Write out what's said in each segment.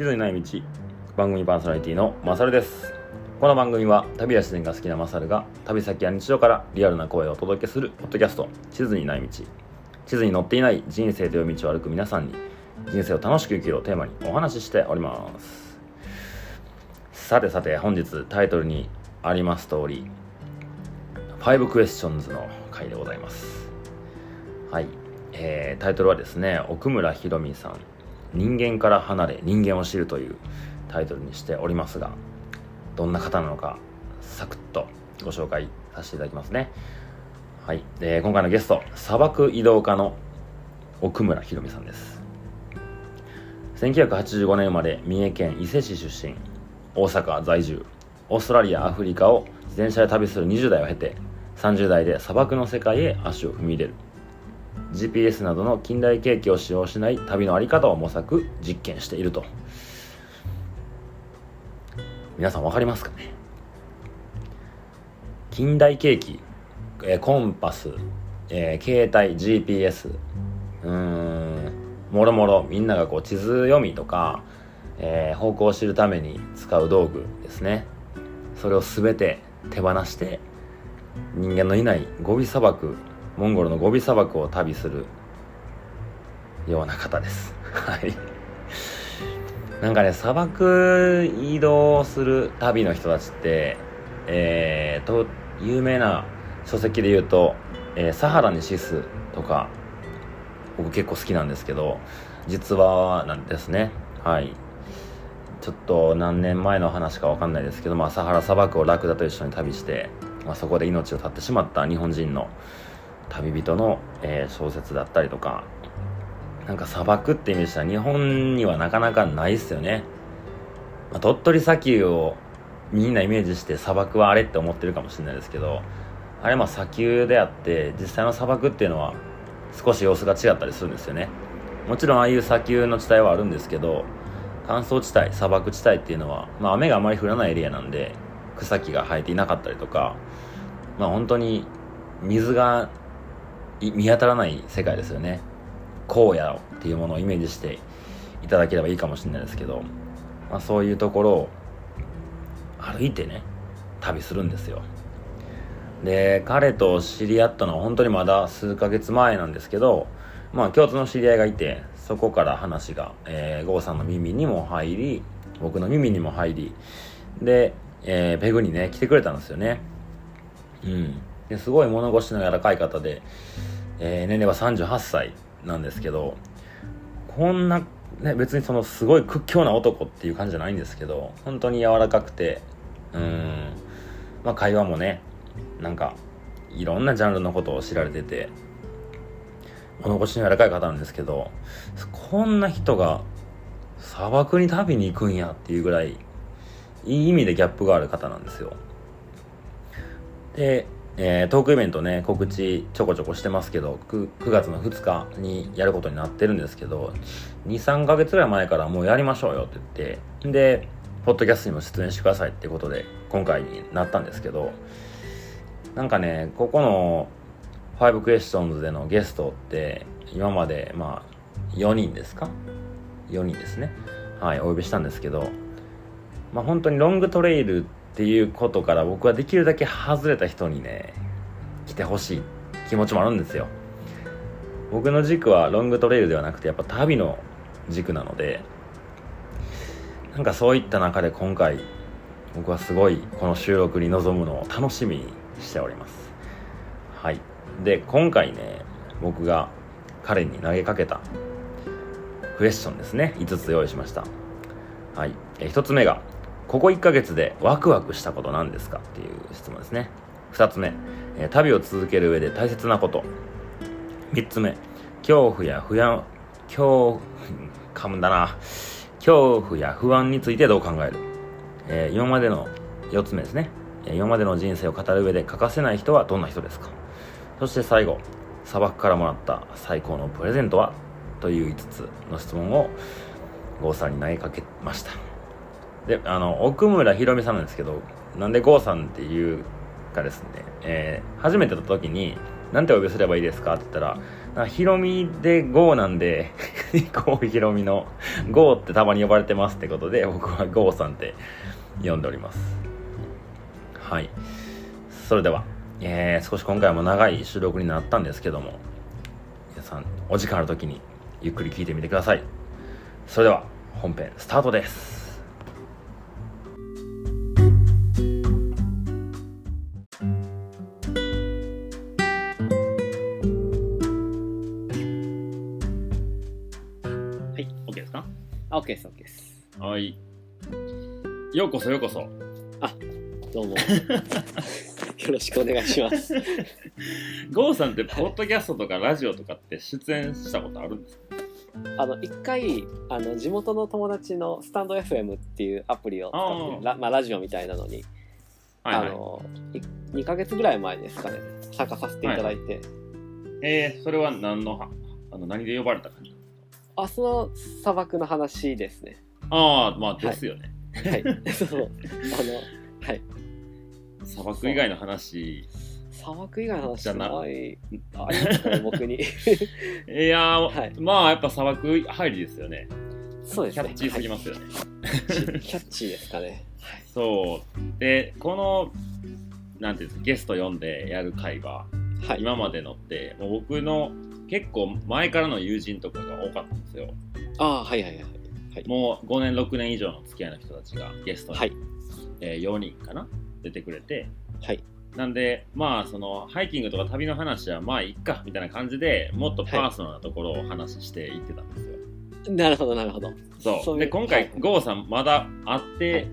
地図にない道。番組パーソナリティのマサルです。この番組は旅や自然が好きなマサルが旅先や日常からリアルな声をお届けするポッドキャスト。地図にない道。地図に載っていない人生という道を歩く皆さんに人生を楽しく生きるをテーマにお話ししております。さてさて本日タイトルにあります通り5クエスチョンズの回でございます。はい、えー、タイトルはですね奥村ひろみさん。人間から離れ人間を知るというタイトルにしておりますがどんな方なのかサクッとご紹介させていただきますね。はい、え、今回のゲスト砂漠移動家の奥村ひろみさんです。1985年生まれ三重県伊勢市出身大阪在住オーストラリアアフリカを自転車で旅する20代を経て30代で砂漠の世界へ足を踏み入れる。GPS などの近代景気を使用しない旅の在り方を模索実験していると。皆さん分かりますかね？近代景気、えー、コンパス、えー、携帯 GPS うんもろもろみんながこう地図読みとか、えー、方向を知るために使う道具ですね。それを全て手放して人間のいないゴビ砂漠モンゴルのゴビ砂漠を旅するような方です。はい。なんかね砂漠移動する旅の人たちってえー、と有名な書籍で言うと、えー、サハラに死すとか僕結構好きなんですけど実話なんですね。はい。ちょっと何年前の話か分かんないですけど、まあ、サハラ砂漠をラクダと一緒に旅して、まあ、そこで命を絶ってしまった日本人の旅人の、えー、小説だったりとかなんか砂漠ってイメージしたら日本にはなかなかないっすよね、まあ、鳥取砂丘をみんなイメージして砂漠はあれって思ってるかもしれないですけどあれまあ砂丘であって実際の砂漠っていうのは少し様子が違ったりするんですよね。もちろんああいう砂丘の地帯はあるんですけど乾燥地帯砂漠地帯っていうのは、まあ、雨があまり降らないエリアなんで草木が生えていなかったりとかまあ本当に水が見当たらない世界ですよね。荒野っていうものをイメージしていただければいいかもしれないですけど、まあ、そういうところを歩いてね旅するんですよ。で彼と知り合ったのは本当にまだ数ヶ月前なんですけどまあ共通の知り合いがいてそこから話が、えー、郷さんの耳にも入り僕の耳にも入りで、えー、ペグにね来てくれたんですよね。うん。ですごい物腰の柔らかい方で、えー、年齢は38歳なんですけどこんな、ね、別にそのすごい屈強な男っていう感じじゃないんですけど本当に柔らかくてうんまあ会話もねなんかいろんなジャンルのことを知られてて物腰の柔らかい方なんですけどこんな人が砂漠に旅に行くんやっていうぐらいいい意味でギャップがある方なんですよ。でえー、トークイベントね告知ちょこちょこしてますけど 9, 9月の2日にやることになってるんですけど23ヶ月ぐらい前からもうやりましょうよって言ってでポッドキャストにも出演してくださいってことで今回になったんですけどなんかねここの5クエスチョンズでのゲストって今までまあ4人ですか？4人ですね。はいお呼びしたんですけどまあ本当にロングトレイルっていうことから僕はできるだけ外れた人にね来てほしい。気持ちもあるんですよ。僕の軸はロングトレイルではなくてやっぱ旅の軸なのでなんかそういった中で今回僕はすごいこの収録に臨むのを楽しみにしております。はい。で今回ね僕が彼に投げかけたクエスチョンですね。5つ用意しました。はい。え1つ目がここ1ヶ月でワクワクしたこと何ですかっていう質問ですね。2つ目、えー、旅を続ける上で大切なこと。3つ目、恐怖や不安、恐怖、噛むんだな。恐怖や不安についてどう考える。えー、今までの4つ目ですね。今までの人生を語る上で欠かせない人はどんな人ですかそして最後、砂漠からもらった最高のプレゼントはという5つの質問を郷さんに投げかけました。であの奥村ひろみさんなんですけどなんで郷さんっていうかですね、えー、初めての時になんてお呼びすればいいですかって言ったら、なんかヒロミで GO なんで、GO ヒロミの GO ってたまに呼ばれてますってことで、僕は GO さんって呼んでおります。はい。それでは、えー、少し今回も長い収録になったんですけども、皆さん、お時間ある時にゆっくり聞いてみてください。それでは、本編スタートです。あ、OK です、OK です。はい。ようこそようこそ。どうも。よろしくお願いします。ゴーさんって、ポッドキャストとかラジオとかって出演したことあるんですか？あの、一回、あの、地元の友達のスタンド FM っていうアプリを使ってあーラ、まあ、ラジオみたいなのに、はいはい。あの、い2ヶ月ぐらい前ですかね、参加させていただいて、えー、それは何のは、あの、何で呼ばれた感じあ、その砂漠の話ですね。ああ、まあ、ですよね。はい。そう。あの、はい。砂漠以外の話。砂漠以外の話じゃなない、ありますかね、僕に。いやー、はいまあ、やっぱ砂漠入りですよね。そうですね。キャッチーすぎますよね。はいキャッチーですかね。はい。そう。で、この、なんていうんですか、ゲスト呼んでやる会は、はい。今までのって、もう僕の結構前からの友人とかが多かったんですよ。ああ、はいはいはい。もう5年、6年以上の付き合いの人たちがゲストに、はい。えー4人かな？出てくれて、はい。なんで、まあ、その、ハイキングとか旅の話は、まあ、いっか、みたいな感じで、もっとパーソナルなところをお話ししていってたんですよ。なるほど、なるほど。そう。で、今回、はいゴーさん、まだ会っはて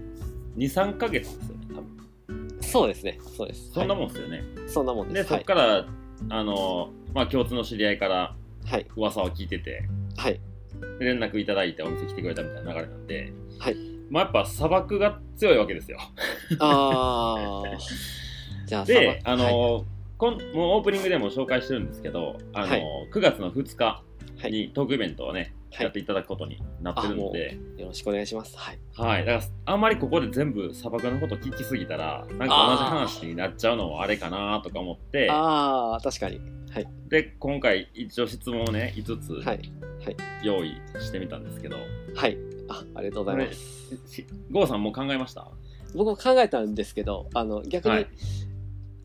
い、2、3ヶ月ですよね、多分。そうですね。そうです。そんなはいもんですよね。そんなもんで。ですそはい。っから、あの、まあ、共通の知り合いからはい。噂を聞いてて、はい。で連絡いただいてお店来てくれたみたいな流れなんで、はい。まあ、やっぱ砂漠が強いわけですよ。ああ。じゃあ、で、あ砂漠の、こんもうオープニングでも紹介してるんですけど、あの、はい9月の2日はい。にトークイベントをね、はいやっていただくことになってるので、よろしくお願いします。はい。はい。だから、あんまりここで全部砂漠のこと聞きすぎたら、なんか同じ話になっちゃうのもあれかなとか思って、ああ、確かに。はい。で、今回一応質問をね、5つはい。用意してみたんですけど、はい。あ、ありがとうございます。しゴーさんもう考えました？僕も考えたんですけど、あの、逆に、はい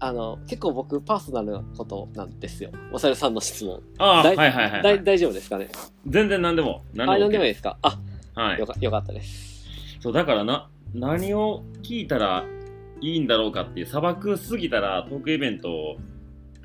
あの、結構僕、パーソナルなことなんですよ。おさるさんの質問。ああ、はいはいはい、はだいい。大丈夫ですかね？全然何でも。何あ、でもなんでもいい OK ですか？あ、はいよ。かよかったです。そう、だからな、何を聞いたらいいんだろうかっていう、砂漠過ぎたらトークイベント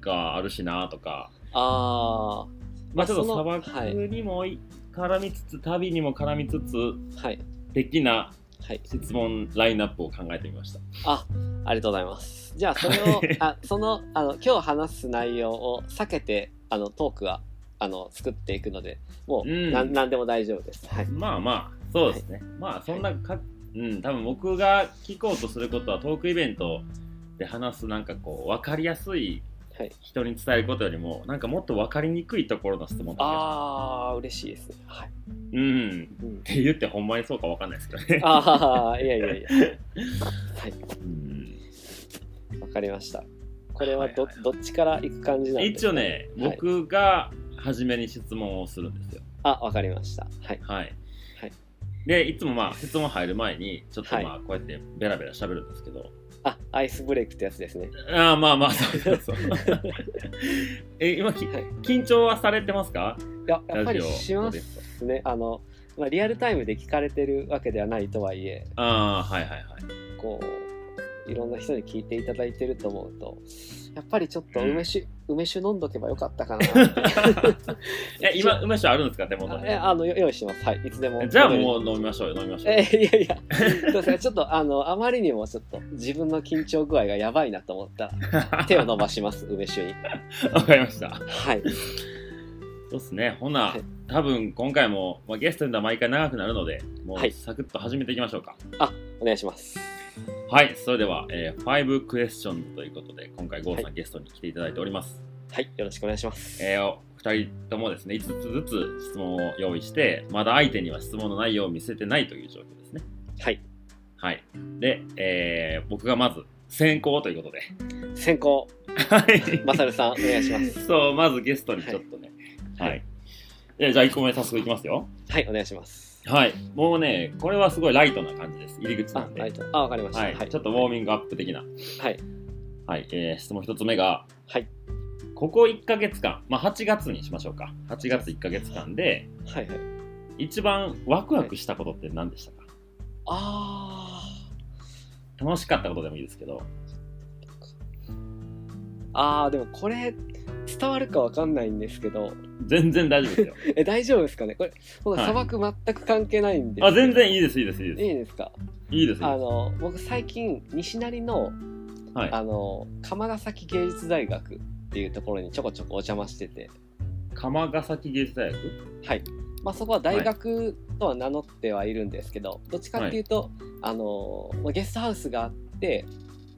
があるしなとか、あまあちょっと砂漠にもい絡みつつ、旅にも絡みつつ、あ、はい。的なはい。質問ラインナップを考えてみました。あ、ありがとうございます。じゃあ、それを、あその、あの、今日話す内容を避けて、あの、トークは、あの、作っていくので、もう、うんなん、なんでも大丈夫です。はい。まあまあ、そうですね。まあそんなか、うん、多分僕が聞こうとすることはトークイベントで話すなんかこう、わかりやすいはい。人に伝えることよりも、なんかもっとわかりにくいところの質問だあー、嬉しいですね。はい。うん。うんっ、て言ってほんまにそうかわかんないですけどね。あー、いやいやいや。はい。うんわかりました。これはど、どっちから行く感じなんですか、一応ね、はい僕が初めに質問をするんですよ。あ、わかりました。はい。はい。はいで、いつもまあ質問入る前に、ちょっとはいまあこうやってベラベラ喋るんですけど、あ、アイスブレイクってやつですね。ああ、まあまあ、そうそうそう。え、今き、はい。緊張はされてますか？いや、やっぱりしますね。あの、まあ、リアルタイムで聞かれてるわけではないとはいえ、ああ、はいはいはい。こう、いろんな人に聞いていただいてると思うと、やっぱりちょっと梅酒、梅酒飲んどけばよかったかな。え、今、梅酒あるんですか？手元に。あえあの、よ用意してます。はい。いつでも。じゃあもう飲みましょうよ、飲みましょうよ。えいやいや、そうですね。ちょっと、あの、あまりにもちょっと自分の緊張具合がやばいなと思ったら、手を伸ばします、梅酒に。わかりました。はい。そうっすね。ほな、はい多分今回も、まあ、ゲストには毎回長くなるので、もはいうサクッと始めていきましょうか。お願いします。はい、それでは、えー、5クエスチョンズということで、今回、ゴーさん、はいゲストに来ていただいております。はい。よろしくお願いします。えー、お二人ともですね、5つずつ質問を用意して、まだ相手には質問の内容を見せてないという状況ですね。はい。はい。で、えー、僕がまず先行ということで、先行。はい。まさるさんお願いします そう、まずゲストにちょっとね。はいはい。えじゃあ1個目早速いきますよ。はいお願いしますはい。もうね、これはすごいライトな感じです。入り口なんで。あライトあわかりましたはい。ちょっとウォーミングアップ的な。はいはい。えー質問1つ目が、はいここ1ヶ月間、まあ8月にしましょうか。8月1ヶ月間で、はいはい一番ワクワクしたことって何でしたか、あ楽しかったことでもいいですけど。ーあーでもこれ伝わるかわかんないんですけど全然大丈夫ですよ。え大丈夫ですかね？これ砂漠全く関係ないんですあ、全然いいです、いいです、いいです。いいですか？いいですよ。あの僕最近西成のはい。あの釜ヶ崎芸術大学っていうところにちょこちょこお邪魔してて。釜ヶ崎芸術大学？はい。まあそこは大学とは名乗ってはいるんですけど、どっちかっていうと、あのまあゲストハウスがあって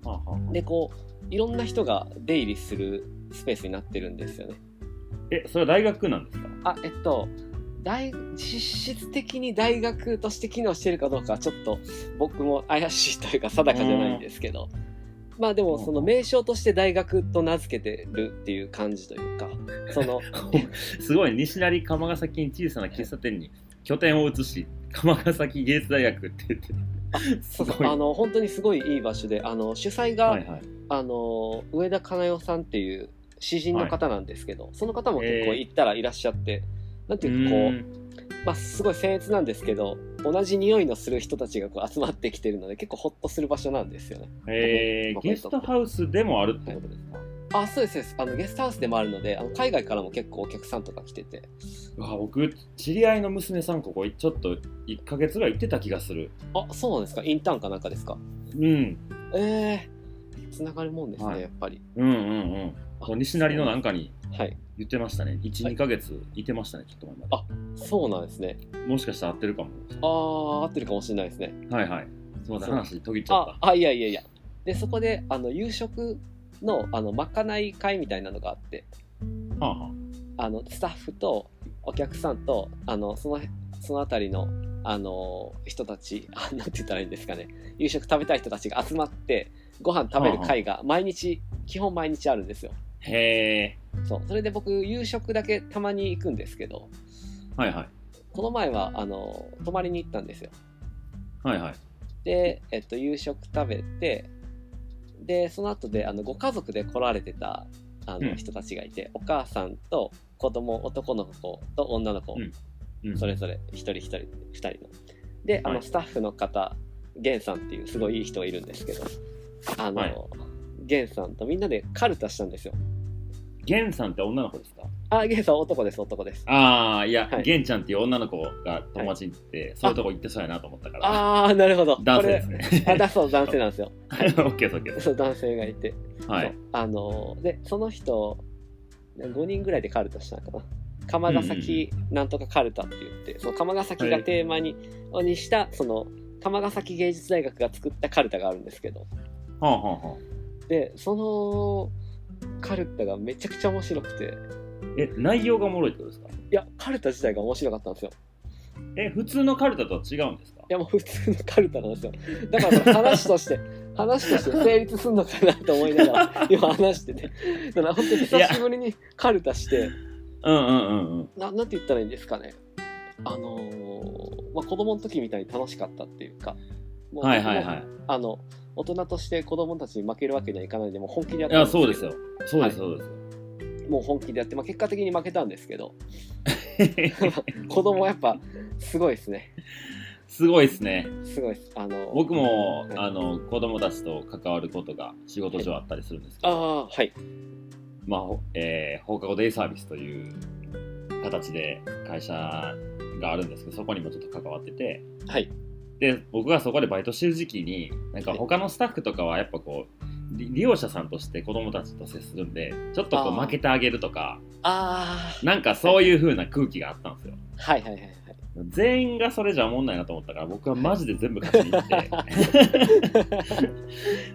はあはあ。でこういろんな人が出入りするスペースになってるんですよねえ、それは大学なんですか？あえっと大実質的に大学として機能してるかどうかはちょっと僕も怪しいというか定かじゃないんですけど、まあでもその名称として大学と名付けてるっていう感じというかその すごい、西成釜ヶ崎に小さな喫茶店に拠点を移し、釜ヶ崎芸術大学って言って。すそうごい。あの本当にすごいいい場所であの主催が、はいはい。あの上田かな代さんっていう詩人の方なんですけど、その方も結構行ったらいらっしゃって、なんていうかこう、ーん。まあ、すごい僭越なんですけど同じ匂いのする人たちがこう集まってきてるので結構ホッとする場所なんですよね。えー、ゲストハウスでもあるってことですか、あそうですそうです。あのゲストハウスでもあるのであの海外からも結構お客さんとか来てて。うわ僕、知り合いの娘さん、ここちょっと1ヶ月ぐらい行ってた気がする。あそうなんですか？インターンかなんかですか？うん。ええつながるもんですね、はい。やっぱり。うんうんうん。こう西成のなんかにはい。言ってましたね。1、はい。2ヶ月いてましたね、ちょっと前まで。あそうなんですね。もしかしたら合ってるかも。ああ合ってるかもしれないですね。はいはい。すみません、そう話途切っちゃっああいやいやいや。でそこであの夕食のあのまかない会みたいなのがあって。た。はあ、はあ。のスタッフとお客さんとあのそのその辺りのあの人たちあ なんて言ったらいいんですかね。夕食食べたい人たちが集まってご飯食べる会が毎日基本毎日あるんですよ。あ、へえ。そう。それで僕夕食だけたまに行くんですけど。はいはい。この前はあの泊まりに行ったんですよ。はいはい。で、えっと、夕食食べてでその後であのご家族で来られてたあの、うん。人たちがいてお母さんと子供男の子と女の子、うん。うん、それぞれ一人一人二人の。であの、はい。スタッフの方源さんっていうすごいいい人がいるんですけどあの、はい源さんとみんなでカルタしたんですよ。ゲンさんって女の子ですか？あ源さん男です男です。ああ、いや、はい。ちゃんっていう女の子が友達に行って、そういうとこ行ってそうやなと思ったから。ああなるほど。男性ですね。これあだそう男性なんですよ。オッケーです、オッケーです。そう男性がいて。はい。あのでその人5人ぐらいでカルタしたのかな。釜ヶ崎なんとかカルタって言って、その釜ヶ崎がテーマに,、にしたその釜ヶ崎芸術大学が作ったカルタがあるんですけど。はあはあはあ。でそのカルタがめちゃくちゃ面白くて。え、内容がおもろいってことですか？いやカルタ自体が面白かったんですよ。え、普通のカルタとは違うんですか？いやもう普通のカルタなんですよ。だから話として 話として成立すんのかなと思いながら今話してて。だから本当に久しぶりにカルタして。うんうんうんうん。ななんて言ったらいいんですかね。あのーまあ、子供の時みたいに楽しかったっていうか。もうはいはいはい。あの大人として子供たちに負けるわけにはいかないんでもう本気でやっていや、そうですよ。そうです、そうです。もう本気でやって、まあ、結果的に負けたんですけど。子供やっぱすごいですね。すごいですね。すごいです。あの僕も、はい。あの子供たちと関わることが仕事上あったりするんですけあど、あはい。まあほえー放課後デイサービスという形で会社があるんですけどそこにもちょっと関わってて。はいで僕がそこでバイトしてる時期になんか他のスタッフとかはやっぱこう利利用者さんとして子供たちと接するんでちょっとこう負けてあげるとかあなんかそういう風な空気があったんですよ。あはいはいはいはい。全員がそれじゃおもんないなと思ったから僕はマジで全部勝ちに行って。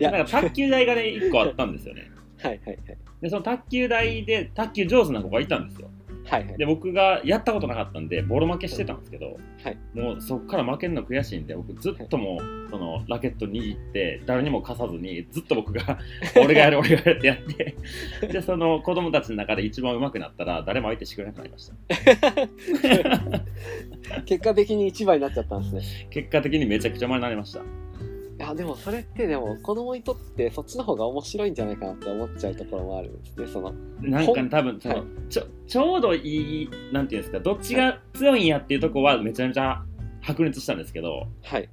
いや。なんか卓球台がね1個あったんですよね。はいはいはい。でその卓球台で卓球上手な子がいたんですよはいはい。で僕がやったことなかったんでボロ負けしてたんですけど、はい。もうそっから負けるの悔しいんで僕ずっともうそのラケット握って誰にも貸さずにずっと僕が 俺がやる俺がやるってやって でその子供たちの中で一番上手くなったら誰も相手してくれなくなりました。結果的に一番になっちゃったんですね。結果的にめちゃくちゃ前になりましたいやでもそれってでも子供にとってそっちの方が面白いんじゃないかなって思っちゃうところもある。んですねそのなんかね多分その、はい。ちょちょうどいいなんていうんですかどっちが強いんやっていうとこはめちゃめちゃ白熱したんですけどはい。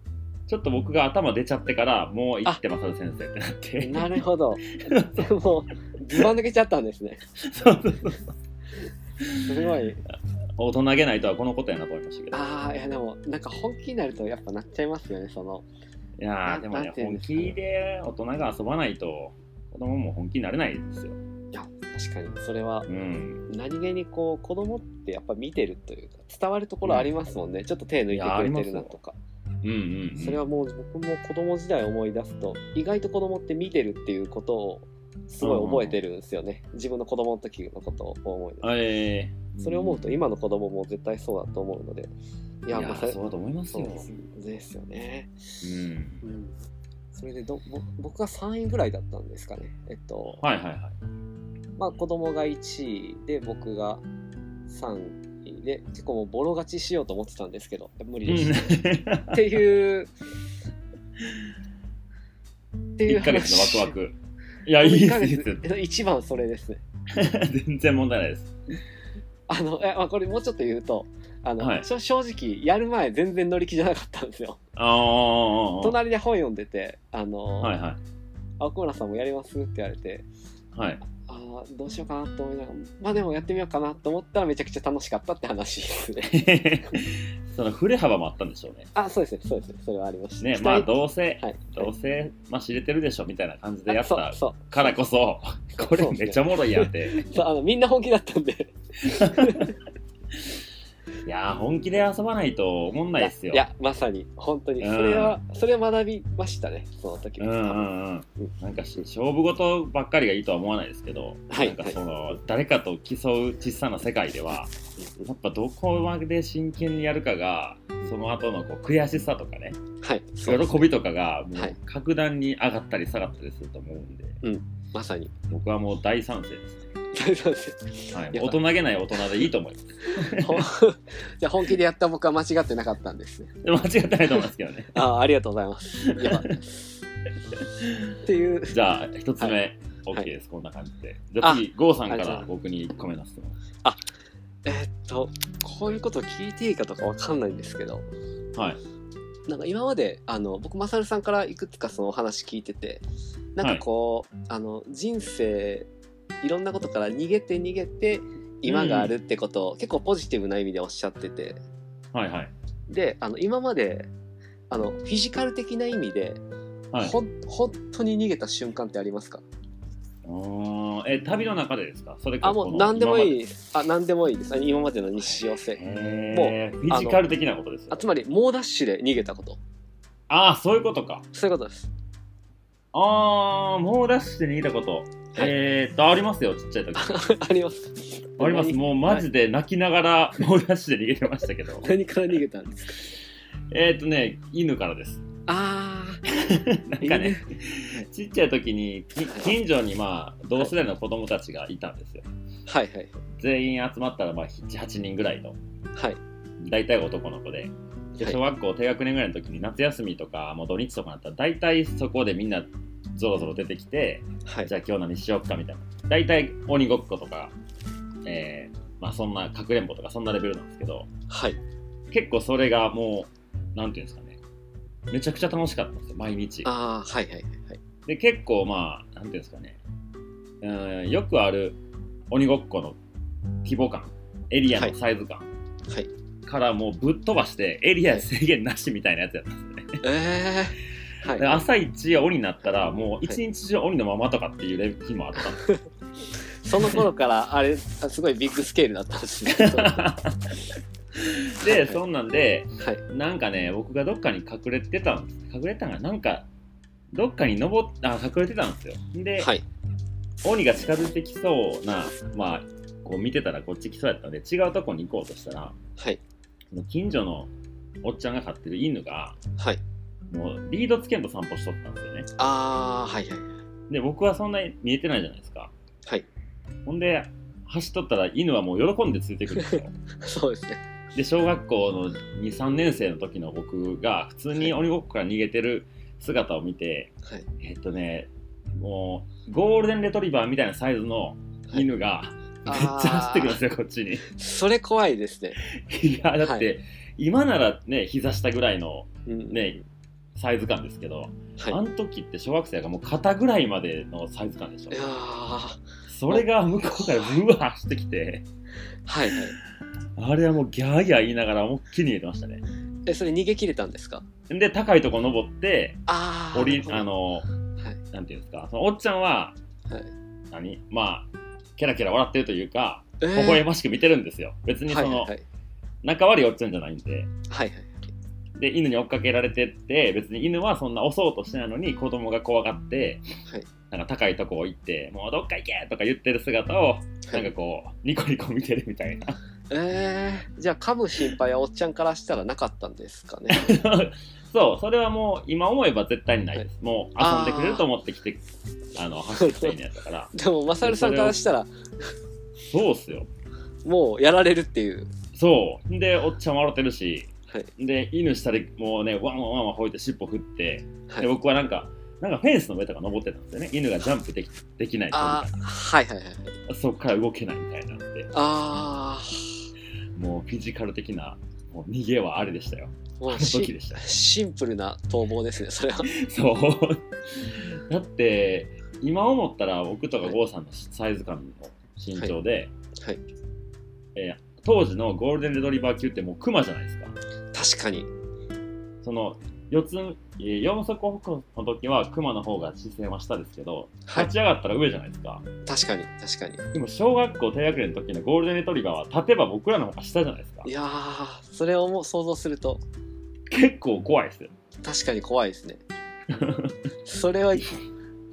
ちょっと僕が頭出ちゃってからもう行ってます先生って。なってなるほど。でもずば抜けちゃったんですね。そうそうそうすごい。大人げないとはこのことやなと思いましたけど。ああいやでもなんか本気になるとやっぱなっちゃいますよねそのいやーでもなね本気で大人が遊ばないと子供も本気になれないですよ。いや確かに。それはうん。何気にこう子供ってやっぱ見てるというか伝わるところありますもんね、ちょっと手抜いてくれてるなとか。うんうん、うん、それはもう僕も子供時代思い出すと意外と子供って見てるっていうことをすごい覚えてるんですよね、自分の子供の時のことを思い出すえー、それを思うと今の子供も絶対そうだと思うのでいいややまあそうだと思いますよ。ですよね、うん。うん、それでどぼ僕が3位ぐらいだったんですかね。えっとはいはいはい。まあ子供が1位で僕が3位で結構もうボロ勝ちしようと思ってたんですけど無理でした、っていうっていう1ヶ月話のワクワク。いやいいです1ヶいいです月一番それですね。全然問題ないです。あのえまあこれもうちょっと言うとあの、はい。正直やる前全然乗り気じゃなかったんですよ。隣で本読んでて「あの、はいはい。青村さんもやります?」って言われてはい。あーどうしようかなと思いながらまあでもやってみようかなと思ったらめちゃくちゃ楽しかったって話ですね。その振れ幅もあったんでしょうね。あそうですねそうです。ねそれはありました。ねまあどうせ、はい。どうせまあ知れてるでしょみたいな感じでやったからこそ これめっちゃおもろいやんって。そうあのみんな本気だったんで いやー本気で遊ばないと思んないですよ。いやまさに。本当に。うん。それは、それは学びましたねその時。は、うんうんうん。なんかし勝負事ばっかりがいいとは思わないですけど、はい。なんかその誰かと競う小さな世界ではやっぱどこまで真剣にやるかがその後のこう悔しさとかねはい。喜びとかがもうはい。格段に上がったり下がったりすると思うんで、まさに。僕はもう大賛成ですね、そうです。はい、や大人げない大人でいいと思います。じゃあ本気でやった僕は間違ってなかったんです間違ってないと思いますけどね。あありがとうございます。よかっていう。じゃあ一つ目、はい。OK です、こんな感じで。じゃあ次郷さんから僕に1個目の質問えーっとこういうことを聞いていいかとかわかんないんですけど。はい。なんか今まであの僕マサルさんからいくつかそのお話聞いててなんかこう、あの人生いろんなことから逃げて逃げて今があるってことを、結構ポジティブな意味でおっしゃってて。はいはい。であの今まであのフィジカル的な意味で、はい。ほん本当に逃げた瞬間ってありますか？え旅の中でですか？それかあもう何でもいい。あ何でもいいです。あ今までの日常生えー、フィジカル的なことですよあつまり猛ダッシュで逃げたこと。ああそういうことか。そういうことです。ああもうダッシュで逃げたこと、えーっとありますよちっちゃい時。あります。あります。何？もうマジで泣きながらもうダッシュで逃げてましたけど。何から逃げたんですか？えーっとね犬からです。あ なんかねちっちゃい時にき近所にまあ同世代の子供たちがいたんですよ。あはいはい。全員集まったらまあ78人ぐらいのはい。大体男の子で。小学校低学年ぐらいの時に夏休みとかもう土日とかなったら大体そこでみんなぞろぞろ出てきてはい。じゃあ今日何しようかみたいな。大体鬼ごっことか、えーまあそんなかくれんぼとかそんなレベルなんですけどはい。結構それがもうなんていうんですかね。めちゃくちゃ楽しかったんですよ毎日。ああはいはいはい。で結構まあなんていうんですかね。うんよくある鬼ごっこの規模感エリアのサイズ感はい。からもうぶっ飛ばしてエリア制限なしみたいなやつやったんですよね。ええはい。で朝一鬼になったらもう一日中鬼のままとかっていう日もあった。んですよその頃からあれあすごいビッグスケールだったんですね。はでそんなんでい。なんかね僕がどっかに隠れてたんです。隠れてたんかななんかどっかに登っあ隠れてたんですよ。で、はい。鬼が近づいてきそうなまあこう見てたらこっち来そうやったので違うとこに行こうとしたらはい。近所のおっちゃんが飼ってる犬がはい。もうリードつけんと散歩しとったんですよねあー、はいはいで僕はそんなに見えてないじゃないですかはい。ほんで走っとったら犬はもう喜んでついてくるんですよ そうですね。で小学校の23年生の時の僕が普通に鬼ごっこから逃げてる姿を見てはい。えっとねもうゴールデンレトリバーみたいなサイズの犬がめっちゃ走ってくるんですよこっちにそれ怖いですね。いやだって、は今ならね膝下ぐらいのうん。ねサイズ感ですけど、はい。あの時って小学生がもう肩ぐらいまでのサイズ感でしょいやーはそれが向こうからブワー走ってきていはい。あれはもうギャーギャー言いながら思いっきり逃げてましたねえ、それ逃げ切れたんですか？で高いとこ登ってあー。降りあ、のはい。なんていうんですかそのおっちゃんははい。何？まあキャラキャラ笑ってるというかえ微笑ましく見てるんですよ別にその、はいはいはい。仲悪いおっちゃんじゃないんではいはい。で犬に追っかけられてって別に犬はそんな押そうとしてないのに子供が怖がってはい。なんか高いとこ行ってもうどっか行けとか言ってる姿をなんかこうニコニコ見てるみたいなえー、じゃあ噛む心配はおっちゃんからしたらなかったんですかね。そうそれはもう今思えば絶対にないです、もう遊んでくれると思ってきてあの走ってきた犬やったから でも、マサルさんからしたら、そうっすよもうやられるっていう。そうでおっちゃん笑ってるしはい。で犬下でもうねワンワンワンワン吠えて尻尾振ってはい。で、僕はなんかなんかフェンスの上とか登ってたんですよね。犬がジャンプできできないあー、はいはいはい。そっから動けないみたいになってあもうフィジカル的なもう逃げはあれでしたよ。ー、もうあの時しでしたシンプルな逃亡ですね、それは。そう。だって今思ったら僕とか郷さんのサイズ感の身長で、はい。えー当時のゴールデンレトリバー級ってもうクマじゃないですか確かに。その四つえー四足歩行の時はクマの方が視線は下ですけどはい立ち上がったら上じゃないですか、確かに、確かに。でも小学校低学年の時のゴールデンレトリバーは立てば僕らの方が下じゃないですかいやー、それをもう想像すると、結構怖いですよ確かに怖いですね。それは、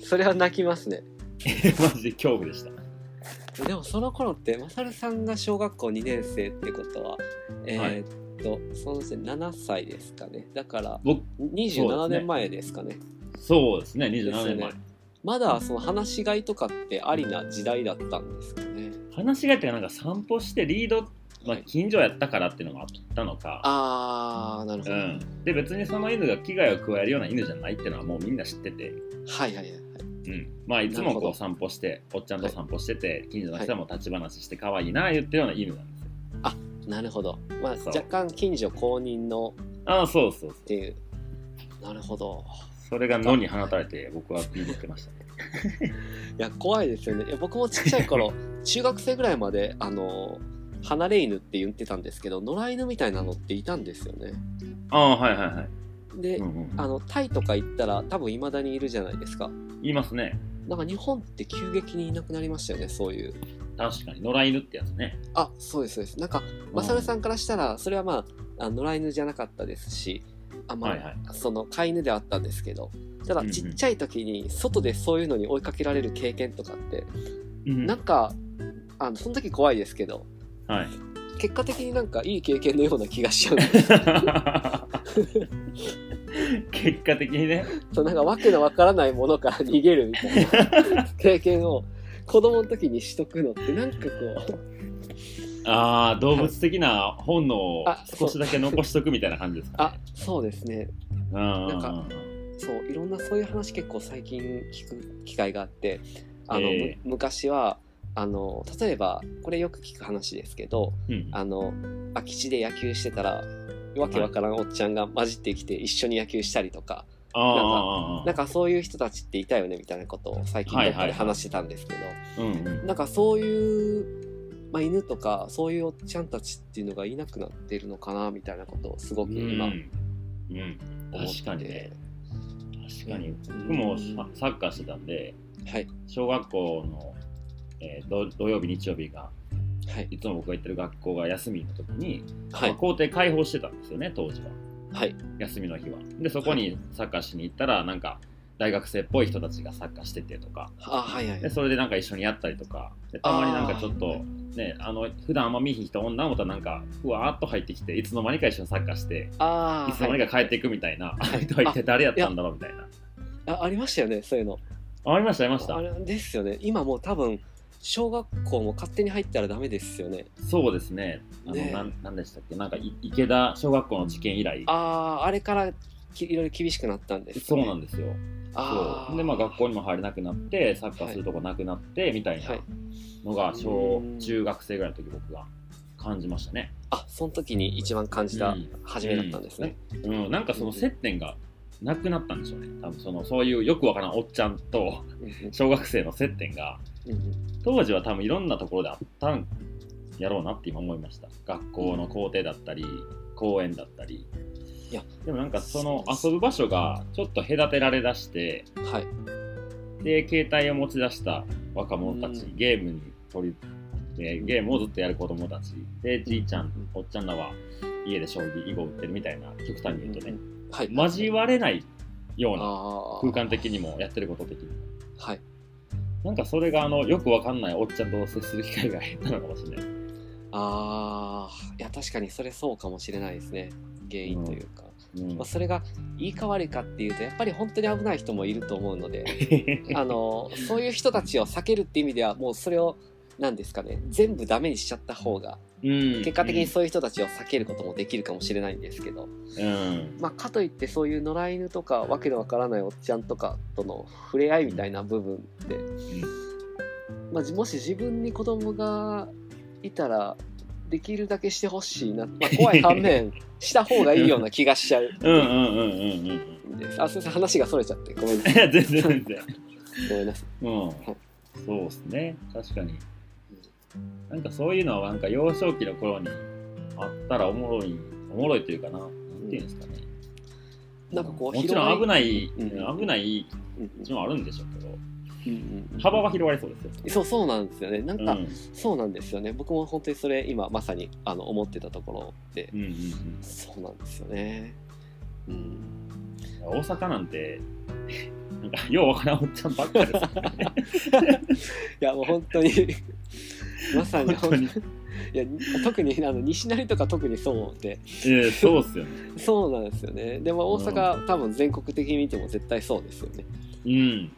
それは泣きますね。マジで恐怖でしたでもその頃って、マサルさんが小学校2年生ってことは、えーっと、その時点7歳ですかね。だから、僕27年前ですかね。そうですね27年前、まだその話し飼いとかってありな時代だったんですかね。話し飼いってなんか散歩してリード、まあ、はい。近所やったからっていうのがあったのか、あー、なるほど。うん、で別にその犬が危害を加えるような犬じゃないっていうのはもうみんな知ってて、はいはいはい。うん、まあいつもこう散歩しておっちゃんと散歩してて、近所の人はもう立ち話して可愛いな言ってるような犬なんですよなるほど。まあ、若干近所公認のああそうそうそうっていう。なるほど。それが野に放たれて僕はビビってましたね いや、怖いですよね。いや僕もちっちゃい頃、中学生ぐらいまで、あの、離れ犬って言ってたんですけど、野良犬みたいなのっていたんですよね。ああはいはいはい、で、うんうん、あの、タイとか行ったら多分未だにいるじゃないですか。言いますねなんか日本って急激にいなくなりましたよね、そういう。確かに野良犬ってやつねあ、そうです、そうです。なんか、マサルさんからしたら、それはまあ、あ野良犬じゃなかったですし、あまあ、はいはいその飼い犬ではあったんですけど、ただちっちゃい時に外でそういうのに追いかけられる経験とかって、うんなんか、あのその時怖いですけど、はい結果的になんかいい経験のような気がしちゃうんです。結果的にね。そうなんかわけのわからないものから逃げるみたいな。経験を子供の時にしとくのってなんかこう、ああ動物的な本能をあ少しだけ残しとくみたいな感じですか、あ、そうですね。ね、なんかそういろんなそういう話結構最近聞く機会があってあの、えむ昔はあの例えばこれよく聞く話ですけどうん、あの空き地で野球してたらわけわからんおっちゃんが混じってきて一緒に野球したりとか、ああなんかそういう人たちっていたよねみたいなことを最近どっかで話してたんですけど、うんうん。なんかそういう、まあ、犬とかそういうおっちゃんたちっていうのがいなくなっているのかなみたいなことをすごく今うん。うん思って、確かに。ね確かに僕もササッカーしてたんではい。小学校の、えー土土曜日日曜日がはい。いつも僕が行ってる学校が休みの時に、はい。まあ校庭開放してたんですよね当時は。はい。休みの日は。でそこにサッカーしに行ったらなんか大学生っぽい人たちがサッカーしててとか。あはいはいでそれでなんか一緒にやったりとかでたまになんかちょっとねあの普段あんま見ひん人女の子となんかふわーっと入ってきていつの間にか一緒にサッカーしてああいつの間にか帰っていくみたいな、あの人は一体誰やったんだろうみたいな。あありましたよねそういうの。あありましたありました。ですよね。今もう多分小学校も勝手に入ったらダメですよね。そうですね。あのね。なんなんでしたっけ？なんかい池田小学校の事件以来。あああれからきいろいろ厳しくなったんですそうねなんですよ。そう。でまあ学校にも入れなくなってサッカーするとこなくなって、みたいなはいのが小うん中学生ぐらいの時僕が感じましたね。あその時に一番感じたうん。初めだったんですね、うん、なんかその接点がなくなったんでしょうね多分。そのそういうよくわからんおっちゃんとうんうん。小学生の接点がうんうん当時は多分いろんなところであったんやろうなって今思いました。学校の校庭だったり公園だったり。いや。でもなんかその遊ぶ場所がちょっと隔てられだしてはい。で携帯を持ち出した若者たち、うん。ゲームに取りでゲームをずっとやる子供たち。でじいちゃんおっちゃんらは家で将棋囲碁打ってるみたいな極端に言うとね、はい。交われないようなあ空間的にもやってること的にも。あはいなんかそれがあのよくわかんないおっちゃんと接する機会が減ったのかもしれない。ああいや確かにそれそうかもしれないですね。原因というか、うん。まあ、それがいいか悪いかっていうとやっぱり本当に危ない人もいると思うので あのそういう人たちを避けるっていう意味ではもうそれを何ですかね全部ダメにしちゃった方がうん。結果的にそういう人たちを避けることもできるかもしれないんですけど、うん。まあ、かといってそういう野良犬とかわけのわからないおっちゃんとかとの触れ合いみたいな部分って、まあ、もし自分に子供がいたらできるだけしてほしいな、まあ、怖い反面した方がいいような気がしちゃう。うんうんうんうんうんん。ですあすいません話がそれちゃってごめんなさい。う ん全然全然。ごめんなさい。うん。そうですね。確かになんかそういうのはなんか幼少期の頃にあったらおもろいおもろいというかななんていうんですかね。なんかこうもちろん危ない、うん危ないうんもちろんあるんでしょうけど幅は広がりそうですよそうそうなんですよね。なんか、うん。そうなんですよね。僕も本当にそれ今まさにあの思ってたところでそうなんですよね。うん。うん、大阪なんてなんかようわからんおっちゃんばっかですよね。いやもう本当にまさに。本当に。いや特にあの西成とか特にそうで。ええそうっすよね。そうなんですよね。でも大阪、多分全国的に見ても絶対そうですよね。うん。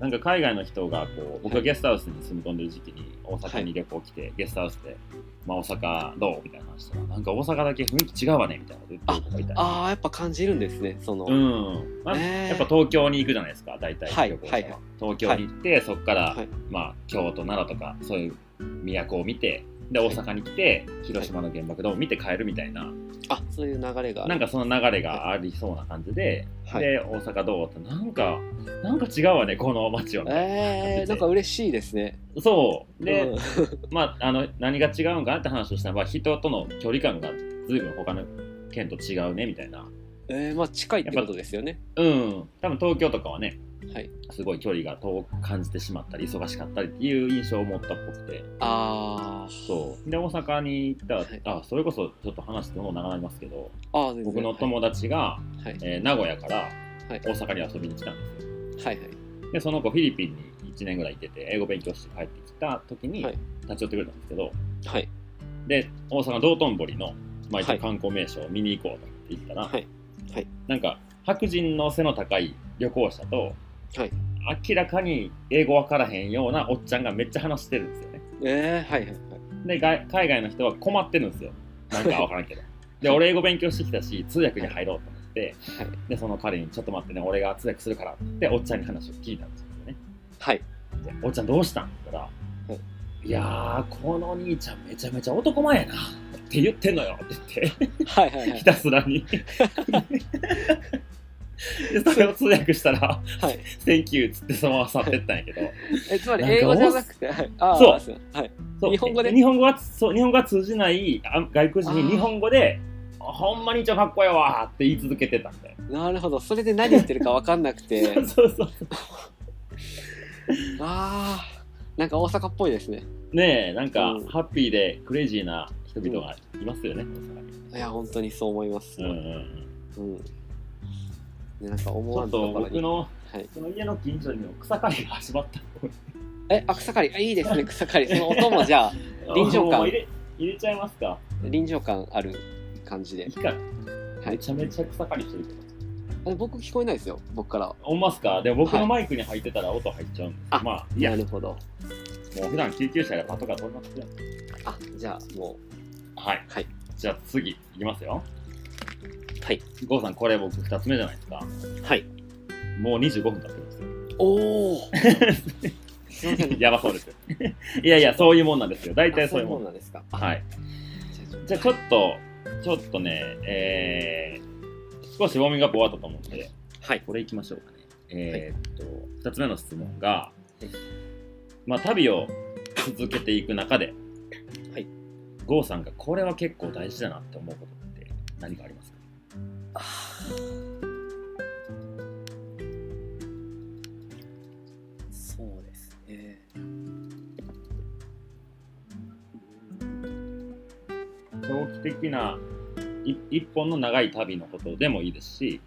なんか海外の人がこう僕がゲストハウスに住み込んでる時期に大阪に旅行来て、ゲストハウスで、まあ、大阪どうみたいな話したらなんか大阪だけ雰囲気違うわねみたいなこと言ってる子がいああやっぱ感じるんですねその、うん。まあえ。ーやっぱ東京に行くじゃないですか大体はい旅行者はは。い東京に行って、そこから、はい。まあ、京都奈良とかそういう都を見てで大阪に来て広島の原爆ドーム見て帰るみたいな、あそういう流れが。なんかその流れがありそうな感じで、はい。で大阪どうってなんかなんか違うわねこの街は、えー、なんか嬉しいですね。そう。で、うん。まああの何が違うんかなって話をしたら、まあ、人との距離感が随分他の県と違うねみたいな。えー、まあ近いってことですよね。うん。多分東京とかはねはい。すごい距離が遠く感じてしまったり忙しかったりっていう印象を持ったっぽくて。あー。そう。で大阪に行ったら、はい。あそれこそちょっと話しても長なりますけどあ僕の友達が、はい。はいえー名古屋からはい。大阪に遊びに来たんですよ。はいはい。でその子フィリピンに1年ぐらい行ってて英語勉強して帰ってきた時にはい。立ち寄ってくれたんですけど、はい。で大阪道頓堀の、まあ、一観光名所を見に行こうと言ったら、はい。はい。なんか白人の背の高い旅行者とはい。明らかに英語わからへんようなおっちゃんがめっちゃ話してるんですよね。えー、はいはいはい。でが海外の人は困ってるんですよ。なんかわからんけど。で俺英語勉強してきたし通訳に入ろうと思って、はい。でその彼にちょっと待ってね俺が通訳するからっておっちゃんに話を聞いたんですよね。はい。でおっちゃんどうしたん？って言ったら、はいいやーこの兄ちゃんめちゃめちゃ男前やなって言ってんのよって言って。はいはいはい。ひたすらに でそれを通訳したらはい「Thank you」っつってそのまま去ってったんやけど。えつまり英語じゃなくてはい。そう。すはい。そう。日本語で？日本語はそう日本語が通じないあ外国人に日本語で「ほんまにちゃんかっこええわ」って言い続けてたんだよなるほど。それで何言ってるか分かんなくて。そうそうそう。あー。なんか大阪っぽいですね。ねえなんか、うん。ハッピーでクレイジーな人々がいますよね、いや本当にそう思います、うんうん。うんでなんか思ちょっとわぬところに。僕のはい。その家の近所にも草刈りが始まったえあ草刈り？あいいですね草刈り。その音もじゃあ 臨場感。もう入れ入れちゃいますか。臨場感ある感じで。いいかはい。めちゃめちゃ草刈りしてるけどあ僕聞こえないですよ僕から。ほんますか？でも僕はい。のマイクに入ってたら音入っちゃうんです、あまあいや。もなるほど。う普段救急車でパトカー通りますよ。あじゃあもはい、はい。じゃあ次いきますよ。うはい。郷さんこれ僕2つ目じゃないですか。はい。もう25分経ってるんですよ。おおすいませんやばそうですいやいやそういうもんなんですよ。大体あそういうもんもんなんですか。あはい。じゃあちょっとちょっとねえー、少しウォーミングアップ終わったと思うんではい。これいきましょうかね。えーっと、2つ目の質問がはい。まあ旅を続けていく中ではい。郷さんがこれは結構大事だなって思うこと何かありますか？そうですね。長期的ない一本の長い旅のことでもいいですし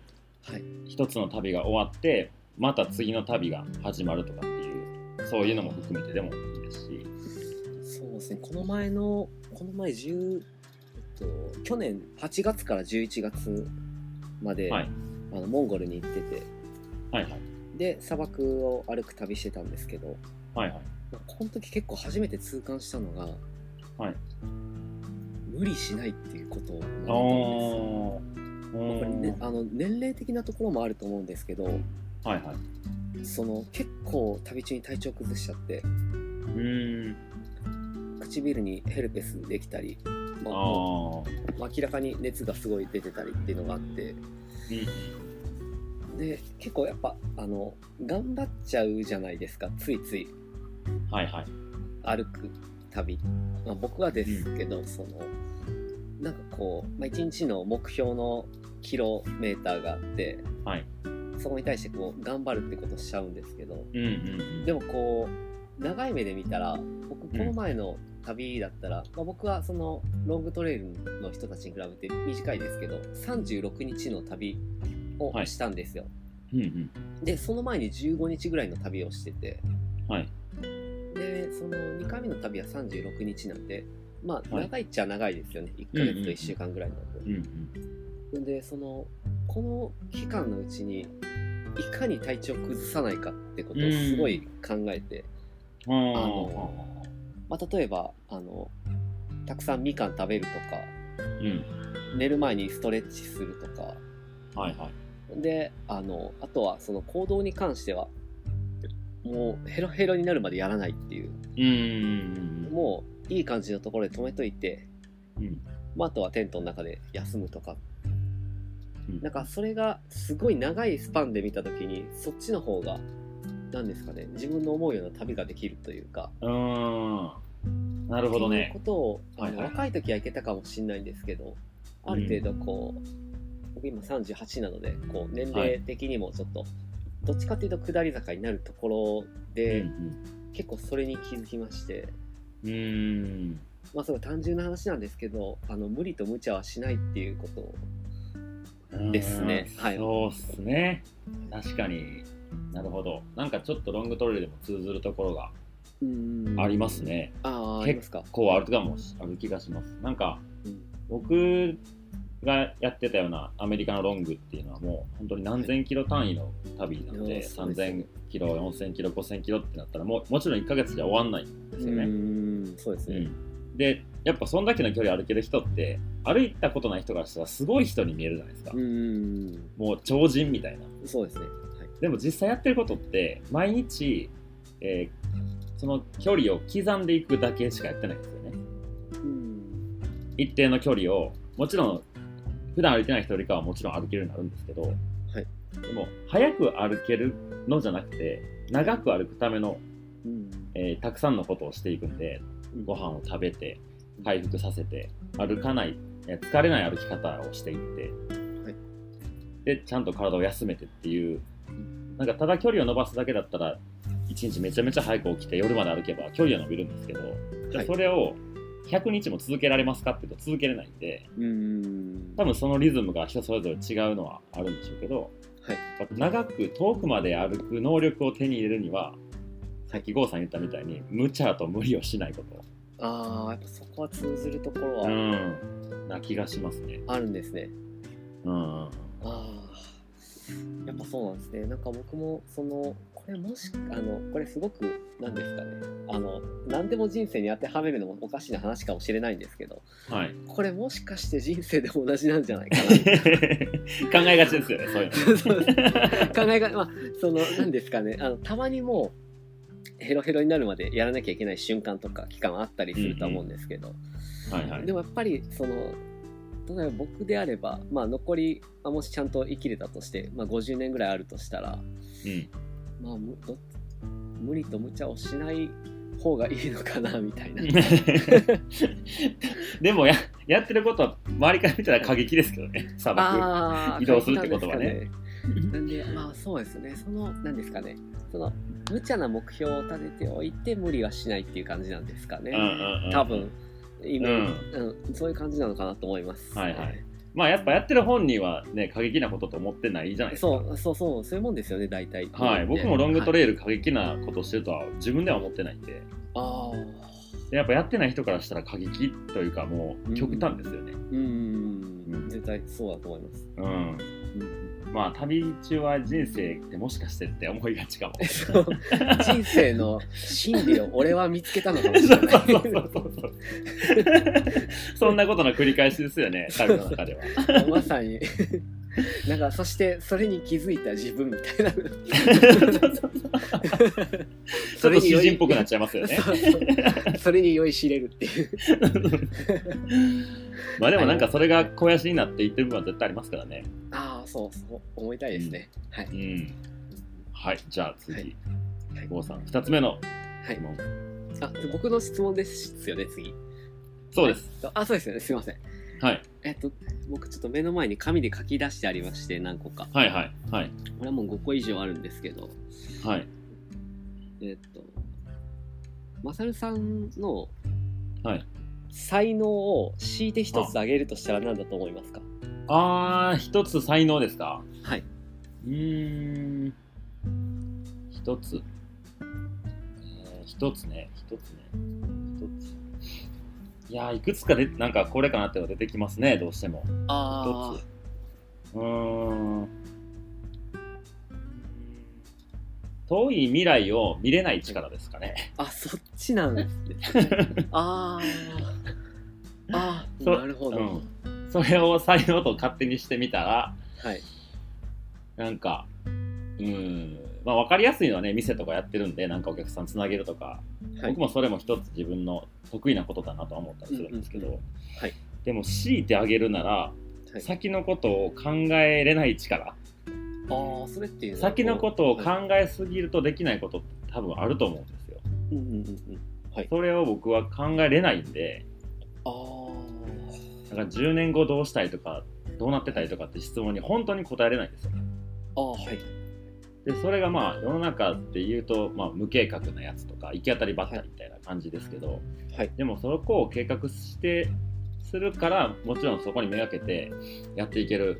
はい。一つの旅が終わってまた次の旅が始まるとかっていうそういうのも含めてでもいいですし。そうですね。この前のこの前10、えっと、去年8月から11月まで、はい。あのモンゴルに行ってて。はいはい。で砂漠を歩く旅してたんですけど。はいはい。まあこの時結構初めて痛感したのが、はい。無理しないっていうことを学んだんですよ。やっぱりね、あの年齢的なところもあると思うんですけどはいはい。その結構旅中に体調崩しちゃってうーん。唇にヘルペスできたり、あまあ明らかに熱がすごい出てたりっていうのがあって。ーで結構やっぱあの頑張っちゃうじゃないですかついつい。うんはいはい。歩く旅、まあ、僕はですけど、そのなんかこう、まあ、1日の目標のキロメーターがあってはい。そこに対してこう頑張るってことをしちゃうんですけど。うんうんうん。でもこう長い目で見たら僕この前の旅だったら、まあ、僕はそのロングトレイルの人たちに比べて短いですけど36日の旅をはい。したんですよ、うんうん。でその前に15日ぐらいの旅をしてて。はい。でその2回目の旅は36日なんでまあはい。長いっちゃ長いですよね、1ヶ月と1週間ぐらいなんで、うん。うんでそのこの期間のうちにいかに体調を崩さないかってことをすごい考えて、ああのまあ、例えばあのたくさんみかん食べるとかうん。寝る前にストレッチするとか。はいはい。であのあとはその行動に関してはもうヘロヘロになるまでやらないっていう。うんうんうんもういい感じのところで止めといて、うん。まあ、あとはテントの中で休むとか。うん。なんかそれがすごい長いスパンで見た時にそっちの方が何ですかね。自分の思うような旅ができるというか。うーん。なるほどっていうねことをあの、はいはい。若い時はいけたかもしれないんですけどある程度こう、僕今38なのでこう年齢的にもちょっと、どっちかっていうと下り坂になるところで、うん結構それに気づきまして、うん。まあすごい単純な話なんですけどあの無理と無茶はしないっていうことをですね。うん。はい。そうっすね。確かになるほど。なんかちょっとロングトレイルでも通ずるところがありますね、ああありますか。こうあるかもしある気がします。なんかうん。僕がやってたようなアメリカのロングっていうのはもう本当に何千キロ単位の旅なので、いやそうです3000キロ4000キロ5000キロってなったらもうもちろん1ヶ月じゃ終わんないんですよね、うーんそうですね、うん。でやっぱそんだけの距離歩ける人って歩いたことない人からしたらすごい人に見えるじゃないですか、うーんもう超人みたいな。そうですね。はいでも実際やってることって毎日、えーその距離を刻んでいくだけしかやってないんですよね。うん一定の距離をもちろん普段歩いてない人よりかはもちろん歩けるようになるんですけど、はい。でも早く歩けるのじゃなくて長く歩くための、うん。えーたくさんのことをしていくんでご飯を食べて回復させて歩かないえー疲れない歩き方をしていって、はい。でちゃんと体を休めてっていうなんかただ距離を伸ばすだけだったら一日めちゃめちゃ早く起きて夜まで歩けば距離は伸びるんですけどじゃそれを100日も続けられますかっていうと続けれないんで多分そのリズムが人それぞれ違うのはあるんでしょうけどはい。長く遠くまで歩く能力を手に入れるにはさっき郷さん言ったみたいに無茶と無理をしないこと。ああやっぱそこは通ずるところうはん。な気がしますね。あるんですね、うん。ああやっぱそうなんですね。なんか僕もそのこれもしあのこれすごく何ですかね。あの何でも人生に当てはめるのもおかしな話かもしれないんですけどはい。これもしかして人生でも同じなんじゃないかな。考えがちですよねそういう 考えがまあその何ですかね。あのたまにもうヘロヘロになるまでやらなきゃいけない瞬間とか期間あったりするとは思うんですけど、はいはい。でもやっぱりその例えば僕であれば、まあ、残りまあもしちゃんと生きれたとして、まあ、50年ぐらいあるとしたら、うん。まあ、むど無理と無茶をしない方がいいのかなみたいな。でもややってることは周りから見たら過激ですけどね砂漠。移動するってことはね。なんで、まあそうですね、その、なんですかね、その、無茶な目標を立てておいて無理はしないっていう感じなんですかね。うんうんうん。多分、イメージ、うんそういう感じなのかなと思います。はいはい。まあやっぱやってる本人はね過激なことと思ってないじゃないですか。そうそうそう、そういうもんですよね、大体。はい、僕もロングトレイイル過激なことをしてるとは自分では思ってないんで。ああ、でやっぱやってない人からしたら過激というかもう極端ですよね。うん、うん絶対そうだと思います。うん、うんまあ旅中は人生ってもしかしてって思いがちかも。人生の真理を俺は見つけたのかもしれない。そんなことの繰り返しですよね旅の中では。まさに。なんかそしてそれに気づいた自分みたいな。ちょっと詩人っぽくなっちゃいますよね。そうそうそれに酔いしれるっていう。まあでもなんかそれが肥やしになっていってる部分は絶対ありますからね。ああ、そうそう思いたいですね。はい。うん。はい、じゃあ次、はいはい郷さん、二つ目のはい質。問。あ、僕の質問ですよね、次。そうです。はい。あ、そうですよね。すいません。はい、えっと、僕ちょっと目の前に紙で書き出してありまして、何個か。はい、はい、はい、これはもう5個以上あるんですけど、はい、えっと、マサルさんのはい。才能を強いて一つ挙げるとしたら何だと思いますか？あー、一つ才能ですか？はい。うーん。一つ。えー一つね、一つね。一つ。いやー、いくつかで、なんかこれかなってのが出てきますね、どうしても。あ一つ。うーん。遠い未来を見れない力ですかね。あ、そっちなんですね。あー。あなるほど。うんそれを才能と勝手にしてみたら、はい。なんか、うん、まあ分かりやすいのはね、店とかやってるんで、なんかお客さんつなげるとか、はい僕。もそれも一つ自分の得意なことだなとは思ったりするんですけど、うんうんはいでも強いてあげるなら、はい、先のことを考えれない力、ああ、それっていう先のことを考はいえすぎるとできないことって多分あると思うんですよ。うんうんうんうん。それを僕は考えれないんで、ああ。だから10年後どうしたいとか、どうなってたいとかって質問に本当に答えれないんですよね。ああ、はい。でそれがまあ世の中っていうと、まあ、無計画なやつとか行き当たりばったりみたいな感じですけど、はい。でもそこを計画してするからもちろんそこにめがけてやっていける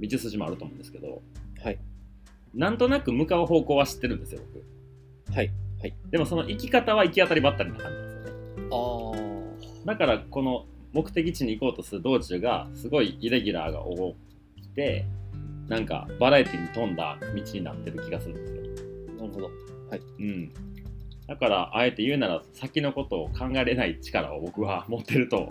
道筋もあると思うんですけどはい。なんとなく向かう方向は知ってるんですよ僕はい。でもその行き方は行き当たりばったりな感じなんですよねああ。だからこの目的地に行こうとする道中がすごいイレギュラーが多くてなんかバラエティに富んだ道になってる気がするんですよなるほど。うん。だから、あえて言うなら、先のことを考えれない力を僕は持ってると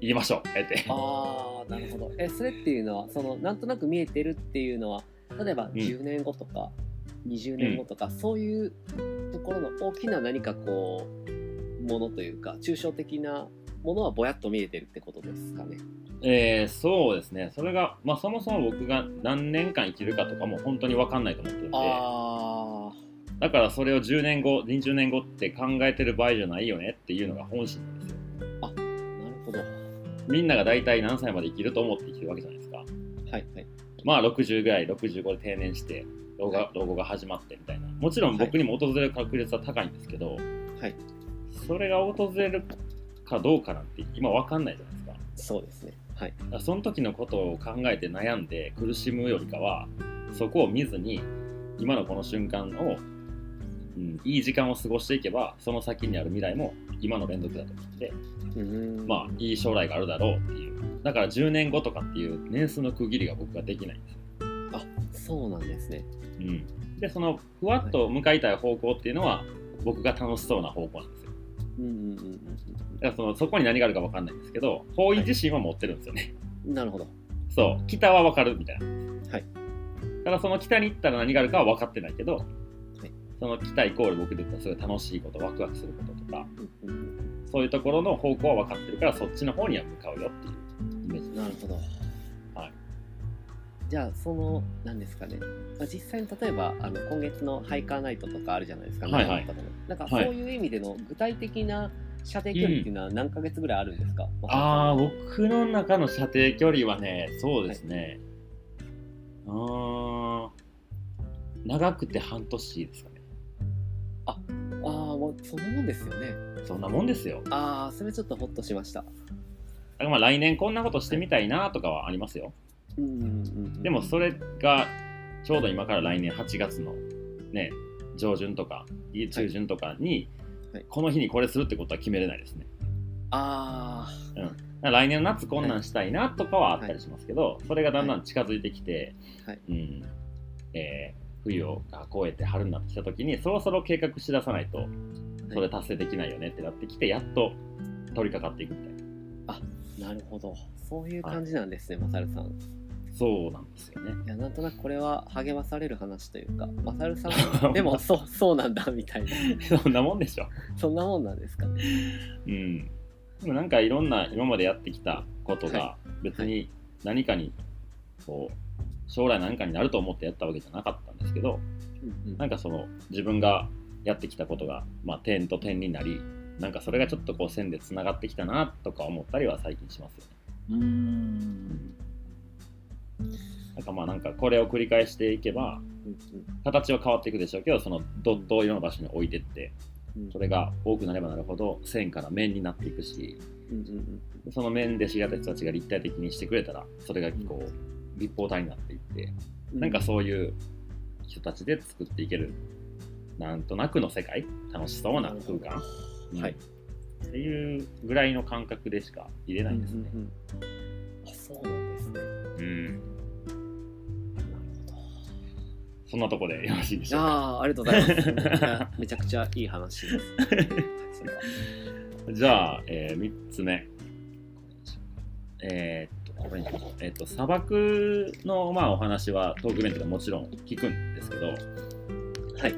言いましょう、あえて。ああ、なるほど。え、それっていうのは、その、なんとなく見えてるっていうのは、例えば10年後とか、20年後とか、そういうところの大きな何かこう、ものというか、抽象的なものはぼやっと見えてるってことですかね。えー、そうですね。それが、まあ、そもそも僕が何年間生きるかとかも本当に分かんないと思ってるんで、あだからそれを10年後、20年後って考えてる場合じゃないよねっていうのが本心なんですよ。あ、なるほど。はみんなが大体何歳まで生きると思って生きるわけじゃないですか。い、はい。まあ、60ぐらい、65で定年して、老後が老後が始まってみたいな。もちろん僕にも訪れる確率は高いんですけど、はい。それが訪れるかどうかなんて今分かんないじゃないですか。そうですね。はい。その時のことを考えて悩んで苦しむよりかはそこを見ずに今のこの瞬間を、うん、いい時間を過ごしていけばその先にある未来も今の連続だと思ってうん。まあいい将来があるだろうっていう。だから10年後とかっていう年数の区切りが僕はできないんですよ、あそうなんですね。うん、でそのふわっと向かいたい方向っていうのは僕が楽しそうな方向なんですよ。うんうんうんだからそのそこに何があるか分かんないんですけど方位自身は持ってるんですよね、うんなるほど。そう。北は分かるみたいな。はい。ただその北に行ったら何があるかは分かってないけど、い。その北イコール僕で言ったらすごい楽しいことワクワクすることとかうんうんそういうところの方向は分かってるからそっちの方には向かうよっていうイメージ。なるほど。はい。じゃあその何ですかね、まあ、実際に例えばあの今月のハイカーナイトとかあるじゃないですか、はいはい。なんかはい。そういう意味での具体的な射程距離っていうのは何ヶ月ぐらいあるんですか、ああ僕の中の射程距離はねそうですね、あー長くて半年ですかね。ああもうそんなもんですよね。そんなもんですよ。ああそれちょっとホッとしました。まあ来年こんなことしてみたいなとかはありますよ。うんうんうんうん。でもそれがちょうど今から来年8月のね上旬とか中旬とかに、はいこの日にこれするってことは決めれないですね。あだから来年の夏こんなんしたいなとかはあったりしますけど、それがだんだん近づいてきて、はい。うん。えー冬を越えて春になってきた時にそろそろ計画しださないとそれ達成できないよねってなってきてやっと取り掛かっていくみたいな。あなるほど。そういう感じなんですね、マサルさんそうなんですよね。いやなんとなくこれは励まされる話というかマサルさん でもそうそうなんだみたいな。そんなもんでしょ。そんなもんなんですかね。うん。でもなんかいろんな今までやってきたことがは別に何かにこう将来何かになると思ってやったわけじゃなかったんですけどうんうん。なんかその自分がやってきたことが、まあ、点と点になりなんかそれがちょっとこう線でつながってきたなとか思ったりは最近しますよね。うーんなんかまあなんかこれを繰り返していけば形は変わっていくでしょう。けどそのドットをいろんな場所に置いてってうん。それが多くなればなるほど線から面になっていくしその面で知り合った人たちが立体的にしてくれたらそれがこう立方体になっていってうん。なんかそういう人たちで作っていけるなんとなくの世界楽しそうな空間、うん。はい。っていうぐらいの感覚でしか入れないですね。うんうんうん。あそんなとこでよろしいでしょうか？ああありがとうございます。めちゃくちゃいい話です。じゃあ、えー、3つ目。えーっと、これにえーっと、砂漠の、まあ、お話はトークイベントでもちろん聞くんですけど、はい。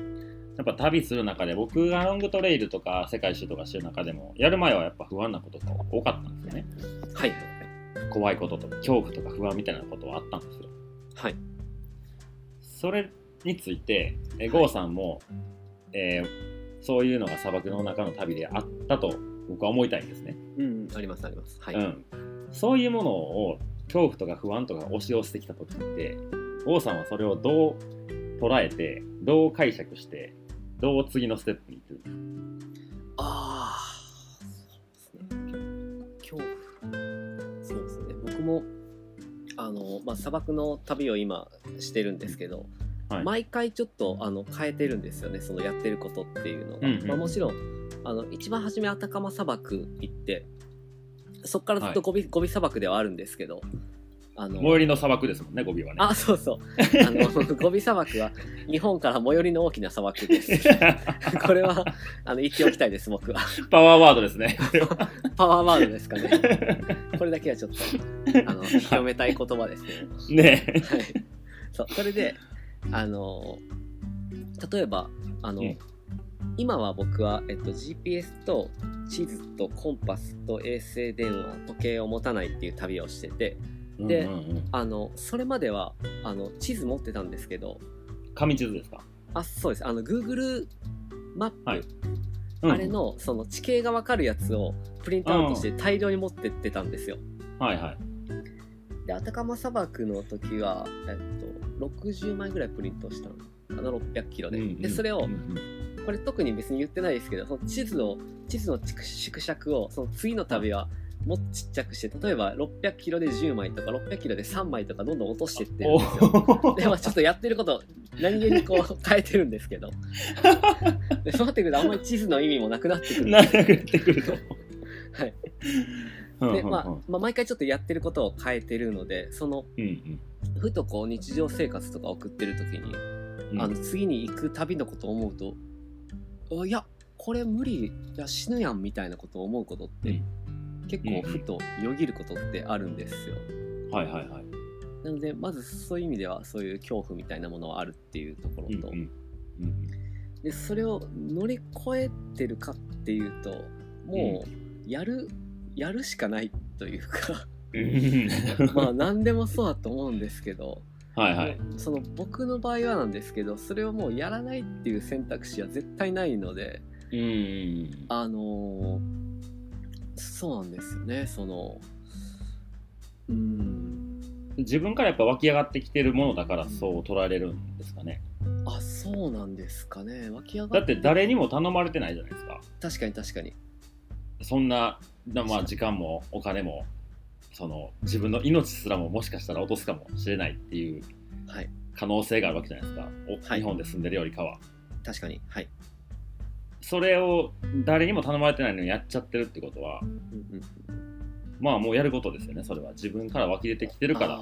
やっぱ旅する中で僕がロングトレイルとか世界一周とかしてる中でもやる前はやっぱ不安なことが多かったんですよね。はい怖いこととか恐怖とか不安みたいなことはあったんですよ。はい。それについてえ郷さんも、えーそういうのが砂漠の中の旅であったと僕は思いたいんですね、うんありますあります。はい、うん、そういうものを恐怖とか不安とか押し寄せてきた時って郷さんはそれをどう捉えてどう解釈してどう次のステップに行くんですか？ああ僕もあの、まあ、砂漠の旅を今してるんですけど、はい。毎回ちょっとあの変えてるんですよねそのやってることっていうのが、うんうん。まあ、もちろんあの一番初めアタカマ砂漠行ってそこからずっとゴビ,、ゴビ砂漠ではあるんですけどあの最寄りの砂漠ですもんねゴビはね。あそうそう。あの ゴビ砂漠は日本から最寄りの大きな砂漠です。これはあの言っておきたいです僕は。パワーワードですね。パワーワードですかね。これだけはちょっとあの広めたい言葉ですね。ね。はい。そうそれであの例えばあの、うん。今は僕は、えっと、GPS と地図とコンパスと衛星電話時計を持たないっていう旅をしててでうんうんうん。あのそれまではあの地図持ってたんですけど。紙地図ですか、あそうです。あの Google マップ、はい。うん。あれのその地形がわかるやつをプリントアウトして大量に持ってってたんですよ。はいはい。でアタカマ砂漠の時は、えっと、60枚ぐらいプリントしたのかな？600キロで,、うんうんでそれをうん。うんこれ特に別に言ってないですけどその地図を地図の縮縮尺をその次の旅はもっとちっちゃくして例えば600キロで10枚とか600キロで3枚とかどんどん落としてってるんですよ。おでもちょっとやってること何気にこう変えてるんですけど。でそうなってくるとあんまり地図の意味もなくなってくる。なくなってくると。はい。うんで、まあ、まあ毎回ちょっとやってることを変えてるのでそのうんふとこう日常生活とか送ってる時に、うん。あの次に行く旅のことを思うとあいやこれ無理。いや死ぬやんみたいなことを思うことって、結構ふとよぎることってあるんですよ。はいはいはい。なのでまずそういう意味ではそういう恐怖みたいなものはあるっていうところと、うんうん。でそれを乗り越えてるかっていうともうやる、やるしかないというか。うん。まあ何でもそうだと思うんですけど、はいはい。その僕の場合はなんですけどそれをもうやらないっていう選択肢は絶対ないので。うんうん。あのーそうなんですよねその。うーん。自分からやっぱ湧き上がってきてるものだからそう捉えれるんですかね。あそうなんですかね。湧き上がだって誰にも頼まれてないじゃないですか。確かに確かに。そんな、なまあ時間もお金も、その自分の命すらももしかしたら落とすかもしれないっていうはい。可能性があるわけじゃないですか。おはい。日本で住んでるよりかは。確かに。はい、それを誰にも頼まれてないのにやっちゃってるってことは、うんうん、まあもうやることですよね、それは。自分から湧き出てきてるから。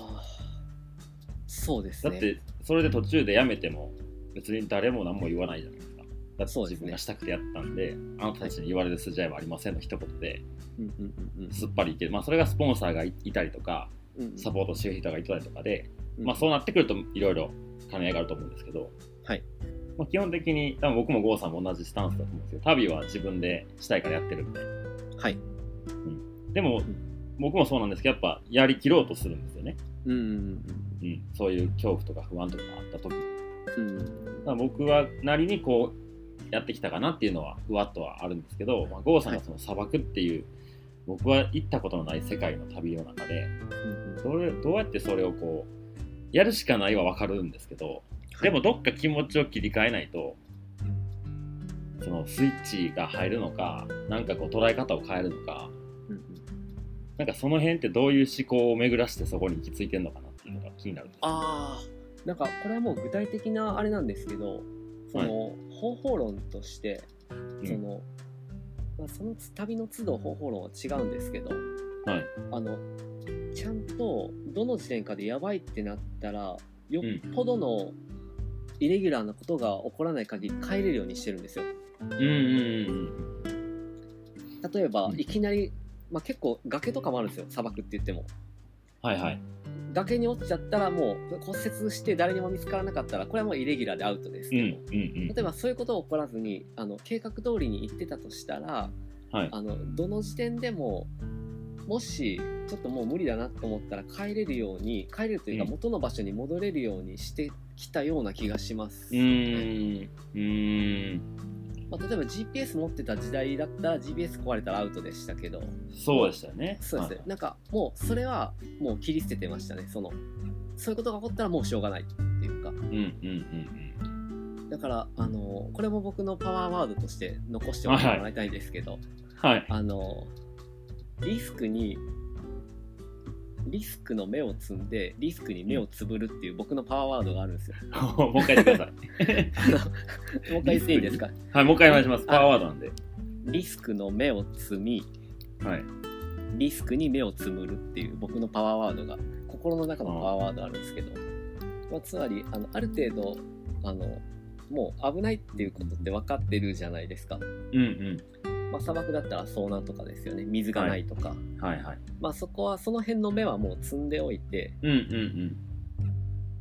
そうですね。だって、それで途中でやめても、別に誰も何も言わないじゃないですか。だって自分がしたくてやったんで、あなたたちに言われる筋合いはありませんの一言で、うんうんうんうんすっぱりいける。まあ、それがスポンサーがいいたりとか、うんうん。サポートしてる人がいたりとかで、うん。まあ、そうなってくるといろいろ兼ね合いがあると思うんですけど、はいまあ、基本的に、多分僕も郷さんも同じスタンスだと思うんですけど、旅は自分でしたいからやってるんで。はい。でも、ん僕もそうなんですけど、やっぱやりきろうとするんですよね。うんうんうん、そういう恐怖とか不安とかがあった時うん。うんだ僕はなりにこうやってきたかなっていうのはふわっとはあるんですけど、まあ、郷さんがその砂漠っていう、僕は行ったことのない世界の旅の中でうんうん。それどうやってそれをこうやるしかないは分かるんですけどでもどっか気持ちを切り替えないとそのスイッチが入るのかなんかこう捉え方を変えるのかうんうん。なんかその辺ってどういう思考を巡らしてそこに行き着いてるのかなっていうのが気になるんですああなんかこれはもう具体的なあれなんですけどその、方法論としてうん。その、まあ、その旅の都度方法論は違うんですけどはい。あのちゃんとどの時点かでやばいってなったらよっぽどのイレギュラーなことが起こらない限り帰れるようにしてるんですよ。うんうんうん例えば、うん。いきなり、まあ、結構崖とかもあるんですよ。砂漠って言っても。はいはい。崖に落ちちゃったらもう骨折して誰にも見つからなかったらこれはもうイレギュラーでアウトです。うんけど、うんうん。例えばそういうことが起こらずにあの計画通りに行ってたとしたらはい。あのどの時点でももしちょっともう無理だなと思ったら帰れるように帰れるというかうん。元の場所に戻れるようにしてきたような気がします、うーん。うーん。まあ、例えば GPS 持ってた時代だったら GPS 壊れたらアウトでしたけど。そうでしたよね。そうですね、なんかもうそれはもう切り捨ててましたね。そのそういうことが起こったらもうしょうがないっていうか。うんうんうんだからあのこれも僕のパワーワードとして残しておいてもらいたいんですけど、うんはい。あのリスクにリスクの目を摘んでリスクに目をつぶるっていう僕のパワーワードがあるんですよ。もう一回言ってください。もう一回言っていいですか？はいもう一回お願いします。パワーワードなんで。リスクの目を摘みはい。リスクに目をつむるっていう僕のパワーワードが心の中のパワーワードあるんですけど、まあ、つまりあのある程度あのもう危ないっていうことって分かってるじゃないですか。うんうんまあ、砂漠だったら遭難とかですよね。水がないとか、はい。はいまあそこはその辺の目はもう積んでおいてうんうん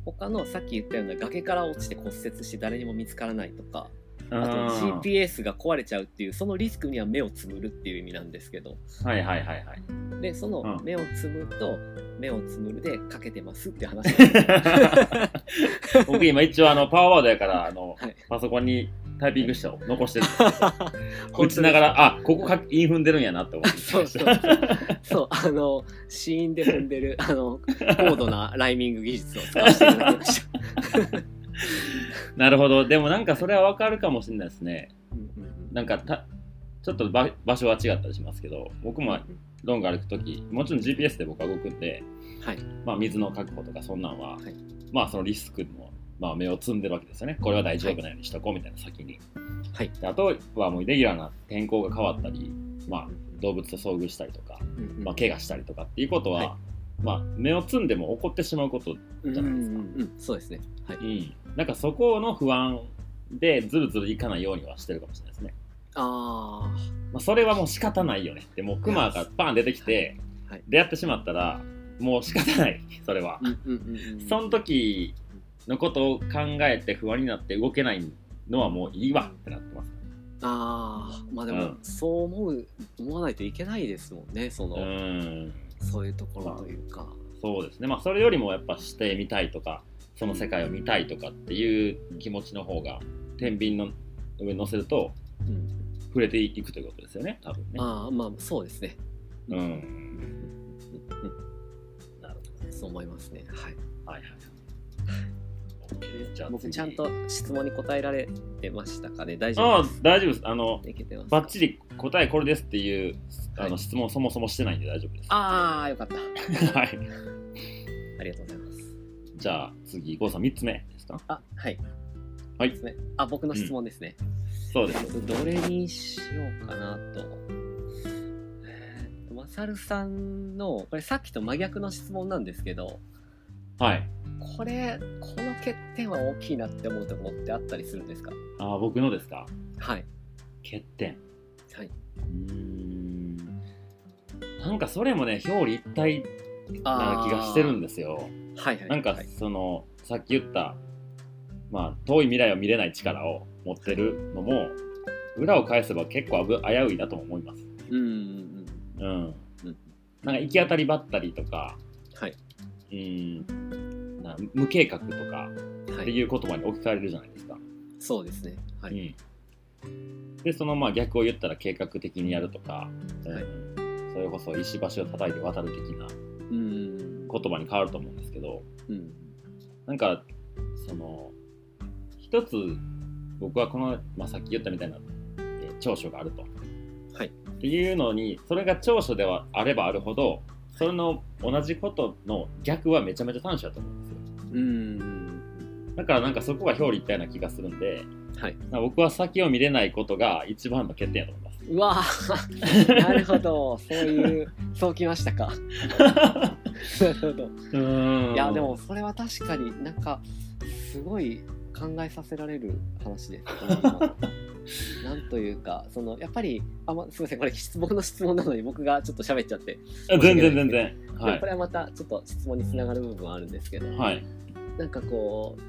他のさっき言ったような崖から落ちて骨折して誰にも見つからないとかうんあと GPS が壊れちゃうっていうそのリスクには目をつむるっていう意味なんですけど。はいはいはいはい。でそのうん。目をつむと目をつむるでかけてますって話。僕今一応あのパワーワードやからあの、はい。パソコンにタイピングして残してるんですけど。本当打ちながらあここかイン踏んでるんやなって思って。そうそう。そうあの死因で踏んでるあの高度なライミング技術を使わせていただきました。なるほど。でもなんかそれはわかるかもしれないですね。うんうんうん。なんかたちょっと場場所は違ったりしますけど僕もロング歩く時もちろん GPS で僕は動くんで、はい。まあ、水の確保とかそんなんは、はい。まあそのリスクの、まあ、目を積んでるわけですよね。これは大丈夫なようにしとこうみたいな先に、はい。であとはもうイレギュラーな天候が変わったり、まあ、動物と遭遇したりとか、うんまあ、怪我したりとかっていうことは、はい。まあ、目を積んでも起こってしまうこと、うんじゃないですか。うんうんそうですね。はい。うん、なんかそこの不安でずるずるいかないようにはしてるかもしれないですね。あまあ、それはもう仕方ないよね。ってもうクマがバーン出てきてはい。出会ってしまったらもう仕方ない。それは。あ、うんうんうんうん。その時のことを考えて不安になって動けないのはもういいわってなってます。ああまあでも、うん。そう思う思わないといけないですもんねその、うん。そういうところというか、そうですね。まあそれよりもやっぱしてみたいとかその世界を見たいとかっていう気持ちの方が天秤の上に乗せるとうん。触れていくということですよね多分ね。ああまあそうですね。うん。う んなるほそう思いますね。はい。どはいはい僕ちゃんと質問に答えられてましたかね？大丈ああ夫です。大丈夫です。あのいけてます。バッチリ答えこれですっていうあのはい。質問そもそもしてないんで大丈夫です。ああよかった。はい。ありがとうございます。じゃあ次、郷さん3つ目ですか？あはい。はい。ねあ僕の質問ですね、そうです。どれにしようかなと。えーとマサルさんの、これさっきと真逆の質問なんですけど、はい。これ、この欠点は大きいなって思うところってあったりするんですか？あー僕のですか？はい。欠点。はい。うーん。なんかそれもね、表裏一体な気がしてるんですよ。はいはい。なんかはい、その、さっき言った、まあ、遠い未来を見れない力を持ってるのも、裏を返せば結構危危ういなとも思います。うんうんうん。うん。うんなんか行き当たりばったりとか、はい。うん、な無計画とかはい。っていう言葉に置き換えれるじゃないですか。そうですね。はい。うん、でそのまあ逆を言ったら計画的にやるとか、うんはいそれこそ石橋を叩いて渡る的なうん。言葉に変わると思うんですけどうん。なんかその一つ僕はこの、まあ、さっき言ったみたいな、えー長所があると。はいっていうのにそれが長所ではあればあるほどそれの同じことの逆はめちゃめちゃ短所だと思うんですよ。うん。だからなん。かそこが表裏一体な気がするん。で、はい。僕は先を見れないことが一番の欠点だと思います。うわなるほど。そういう、そうきましたか。なるほど。うん。いやでもそれは確かになん。かすごい考えさせられる話です。なん。というかそのやっぱりあ、ま、すみません。これ質問の質問なのに僕がちょっと喋っちゃって、全然全然。はいこ。れはまたちょっと質問につながる部分はあるん。ですけど、はい。なんかこう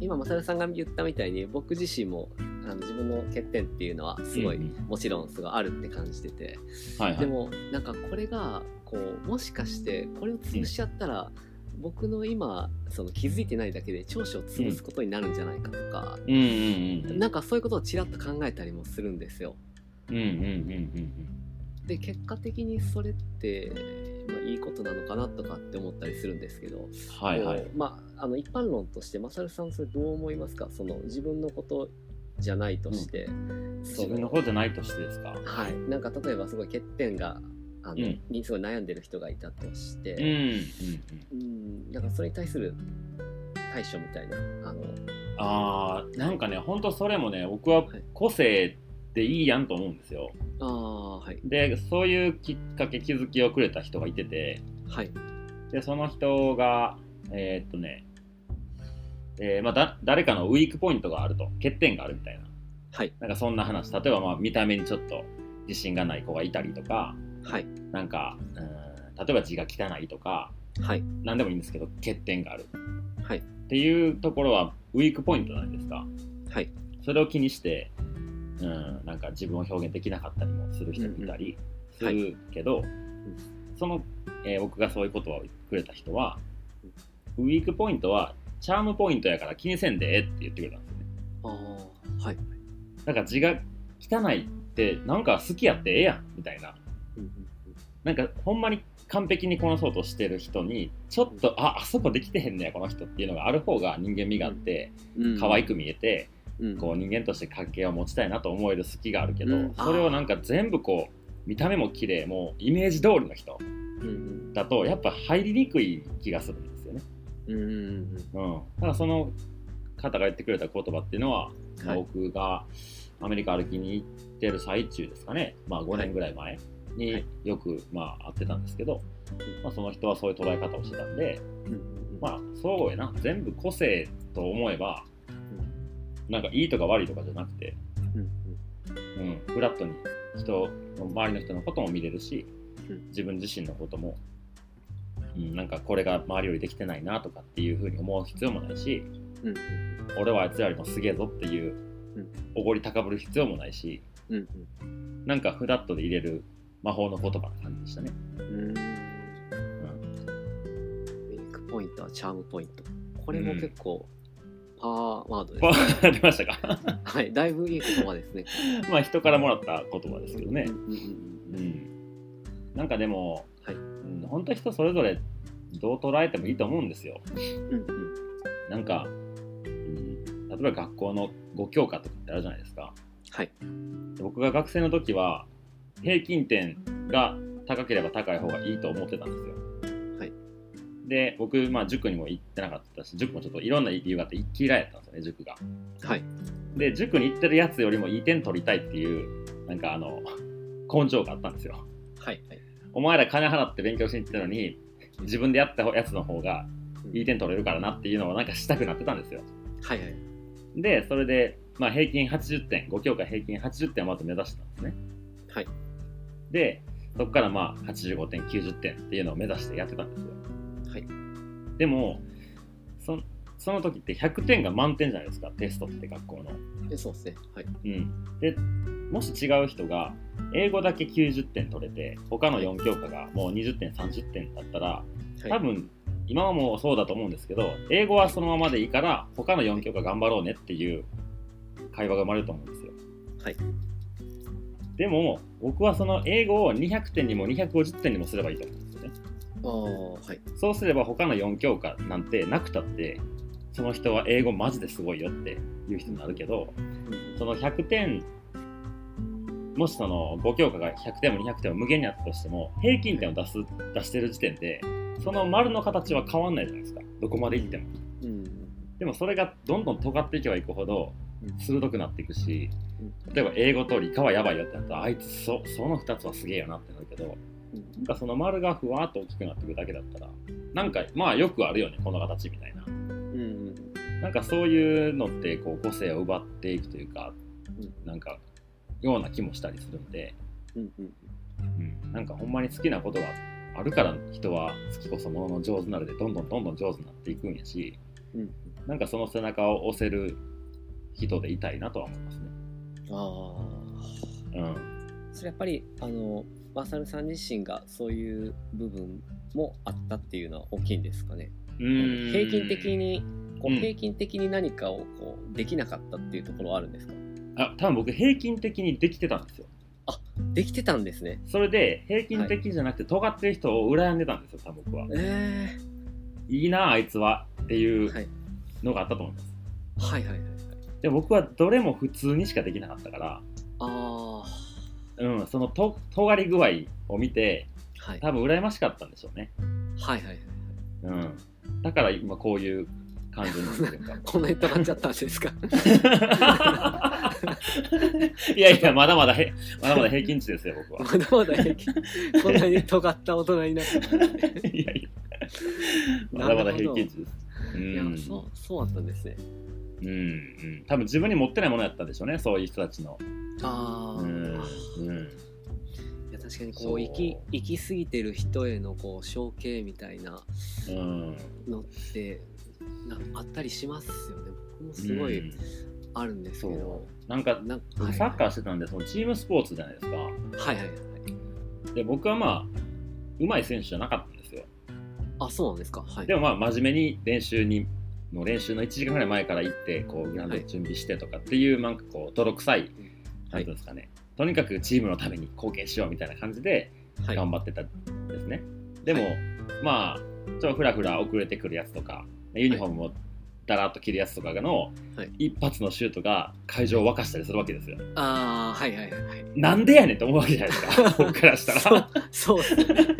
今マサルさんが言ったみたいに僕自身もあの自分の欠点っていうのはすごい、うんもちろんすごいあるって感じてて、はいはい。でもなんかこれがこうもしかしてこれを潰しちゃったら、僕の今その気づいてないだけで長所を潰すことになるんじゃないかとか、うんうんうん。なんかそういうことをちらっと考えたりもするんですよ。うんうんうんうんで結果的にそれって、まあ、いいことなのかなとかって思ったりするんですけど、うん。はいはい。こ。うまあ、あの一般論としてマサルさんそれどう思いますか？その自分のことじゃないとして、そ自分の方じゃないとしてですか？はい、なんか例えばすごい欠点があの、うん。にすごい悩んでる人がいたとして、うんうんうん。うん、なんかそれに対する対処みたいな、あの、あーなんかね、本当それもね、僕ははい。個性でいいやんと思うんですよ。ああ、はい、で、そういうきっかけ、気づきをくれた人がいてて、はい、で、その人が、えーっとね、えーまあ、だ誰かのウィークポイントがあると、欠点があるみたいな。はい、なんかそんな話、例えばまあ見た目にちょっと自信がない子がいたりとか、はい、なんか、うん例えば字が汚いとか、はい、何でもいいんですけど、欠点がある。はい、っていうところはウィークポイントなんですか。はい、それを気にして、うん、なんか自分を表現できなかったりもする人もいたりするけど、その、えー僕がそういう言葉をくれた人は、ウィークポイントはチャームポイントやから気にせんでええって言ってくれたんですよね。ああ、はい、なんか字が汚いってなんか好きやってええやんみたいな。うんなんかほんまに完璧にこなそうとしてる人にちょっとああそこできてへんねやこの人っていうのがある方が人間味があってうん、可愛く見えて、うんこう人間として関係を持ちたいなと思える好きがあるけど、うん。それをなんか全部こう見た目も綺麗もうイメージ通りの人うんだとやっぱ入りにくい気がするんですよね。うんうんだその方が言ってくれた言葉っていうのは、まあはい。僕がアメリカ歩きに行ってる最中ですかね、まあ、5年ぐらい前はにい。よく、まあ、会ってたんですけど、まあ、その人はそういう捉え方をしてたんで、うん。まあそうやな。全部個性と思えばなんかいいとか悪いとかじゃなくて、うんうん。うん、フラットに人の周りの人のことも見れるしうん。自分自身のことも、うん、なんかこれが周りよりできてないなとかっていうふうに思う必要もないしうん俺はあいつらよりもすげえぞっていううんおごり高ぶる必要もないしうんなんかフラットで入れる魔法の言葉な感じでしたね。うん。うん。メイクポイントはチャームポイント。これも結構パワーワードです、わかりましたか。はいだいぶいい言葉ですね。まあ人からもらった言葉ですけどね。う。んうんうん、なんかでも、はい。うん、本当人それぞれどう捉えてもいいと思うんですよ。うんうん。なんか、うん、例えば学校の5教科とかってあるじゃないですか。はい。僕が学生の時は平均点が高ければ高い方がいいと思ってたんですよ。はいで僕、まあ、塾にも行ってなかったし塾もちょっといろんな理由があって嫌いやったんですよね塾が。はいで塾に行ってるやつよりもいい点取りたいっていうなんかあの根性があったんですよ。はいはいお前ら金払って勉強しに行ってるのに自分でやったやつの方がいい点取れるからなっていうのをなんかしたくなってたんですよ。はいはいでそれで、まあ、平均80点5教科平均80点をまず目指してたんですね。はいでそこからまあ85点90点っていうのを目指してやってたんですよ。はい。でもそその時って100点が満点じゃないですかテストって学校の。えそうですね。はい。うん、でもし違う人が英語だけ90点取れて他の4教科がもう20点30点だったらはい。多分今はもうそうだと思うんですけど英語はそのままでいいから他の4教科頑張ろうねっていう会話が生まれると思うんですよ。はい。でも僕はその英語を200点にも250点にもすればいいと思うはい。そうすれば他の4教科なんてなくたってその人は英語マジですごいよっていう人になるけどその100点もしその5教科が100点も200点も無限にあったとしても平均点を出す出してる時点でその丸の形は変わんないじゃないですか。どこまでいっても。うん。でもそれがどんどん尖っていけばいくほどうん。鋭くなっていくし例えば英語と理科はやばいよってなったらあいつそその2つはすげえよなってなるけどなんかその丸がふわっと大きくなっていくだけだったらなんかまあよくあるよねこの形みたいな。うんうんなんかそういうのってこう個性を奪っていくというか、うん。なんかような気もしたりするんで、うんうんうん、なんかほんまに好きなことがあるから人は好きこそものの上手なるでどんどんどんどん上手になっていくんやしうんなんかその背中を押せる人でいたいなとは思いますね。ああうん、それやっぱりあのマサルさん自身がそういう部分もあったっていうのは大きいんですかね。うん平均的にこううん平均的に何かをこうできなかったっていうところはあるんですか？あ多分僕平均的にできてたんですよ。できてたんですね。それで平均的じゃなくて尖ってる人を羨んでたんですよ多分僕は。えいいなあいつはっていうのがあったと思います。はいはいはいはい。で僕はどれも普通にしかできなかったから、あうん、そのと尖り具合を見てあはい。多分羨ましかったんでしょうね、はいはいはい。うん、だから今こういう感じになってるか こんなに尖っちゃったんですか？いやいやまだまだへまだまだ平均値ですよ僕は。まだまだ平均こんなに尖った大人になった。い。やいや。まだまだ平均値です。ういやんそうそうだったんですね。うんうん。多分自分に持ってないものやったんでしょうねそういう人たちの。ああ。うん。うん。いや確かにこそう。う行き行き過ぎてる人へのこう承継みたいなうん。のってなあったりしますよね。僕もすごいうん。あるんですけど。そ、う。なんかなん僕サッカーしてたんでそのチームスポーツじゃないですか。はいはいはい。で僕はまあ上手い選手じゃなかったんですよ。あそうなんですか。はい。でもまあ真面目に練習にの練習の1時間ぐらい前から行ってこうグラウンドで準備してとかっていうなんかこう泥臭いなんていうんですかね、とにかくチームのために貢献しようみたいな感じではい。頑張ってたんですね、でも、まあちょっとふらふら遅れてくるやつとかユニフォームもだらっと切るやつとかのはい。一発のシュートが会場を沸かしたりするわけですよ。ああはいはいはいはい。なんでやねんって思うわけじゃないですか。僕からしたら。そうそうですね。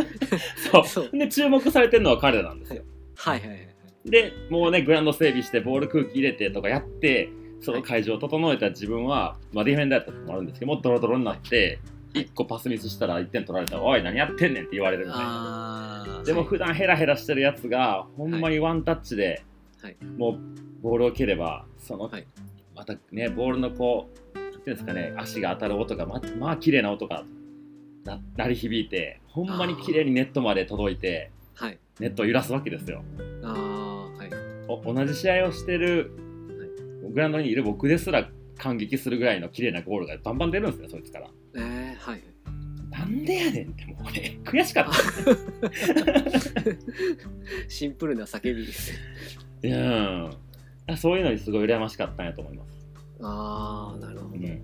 そう。そう。で注目されてるのは彼らなんですよ。はいはいはいでもうねグラウンド整備してボール空気入れてとかやってその会場を整えた自分は、まあ、ディフェンダーやったのもあるんですけどもうドロドロになって1個パスミスしたら1点取られたら「おい何やってんねん」って言われるみたいでも普段ヘラヘラしてるやつがほんまにワンタッチで、はい。もうボールを蹴ればその、はい。またねボールのこうなんていうんですかね足が当たる音がままあ綺麗な音がな鳴り響いてほんまに綺麗にネットまで届いてはい。ネットを揺らすわけですよ。あ同じ試合をしてるグラウンドにいる僕ですら感激するぐらいの綺麗なゴールがバンバン出るんですよそいつから。えー、はい。なんでやねんってもうね悔しかった。シンプルな叫びです。うんそういうのにすごい羨ましかったんやと思います。ああなるほど、うん。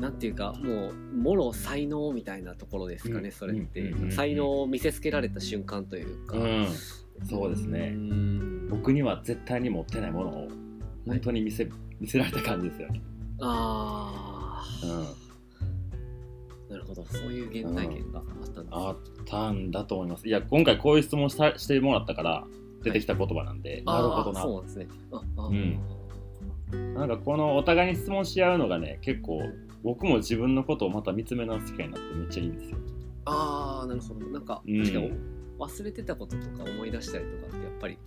なんていうかもうもろ才能みたいなところですかね、うん。それって、うん。才能を見せつけられた瞬間というか、うん、そうですうね。ん。僕には絶対に持ってないものを本当に見せ,、見せられた感じですよ。ね。あうん、あなるほど。そういう原体験があったんです、あったんだと思います。いや今回こういう質問したしてもらったから出てきた言葉なんで、なるほどな。そうですね。うん。なんかこのお互いに質問し合うのがね結構僕も自分のことをまた見つめ直す機会になってめっちゃいいんですよ。ああなるほど。なんか、うん。確かに忘れてたこととか思い出したりとかってやっぱり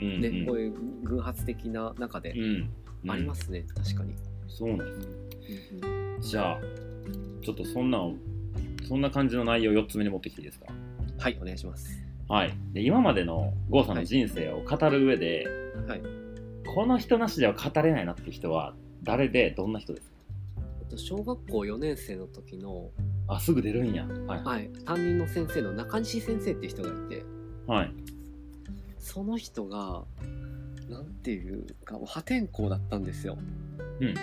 うんね、うん。こういう偶発的な中でうん、ありますね、確かに、そうなんですよ。うんうん。じゃあちょっとそんなそんな感じの内容4つ目に持ってきていいですか？はいお願いします。はい、で今までの郷さんの人生を語る上で、はい。この人なしでは語れないなっていう人は誰でどんな人ですか？と小学校4年生の時の、あすぐ出るんや。はい。はい、担任の先生の中西先生っていう人がいて。はい。その人がなんていうか破天荒だったんですよ。うんうん。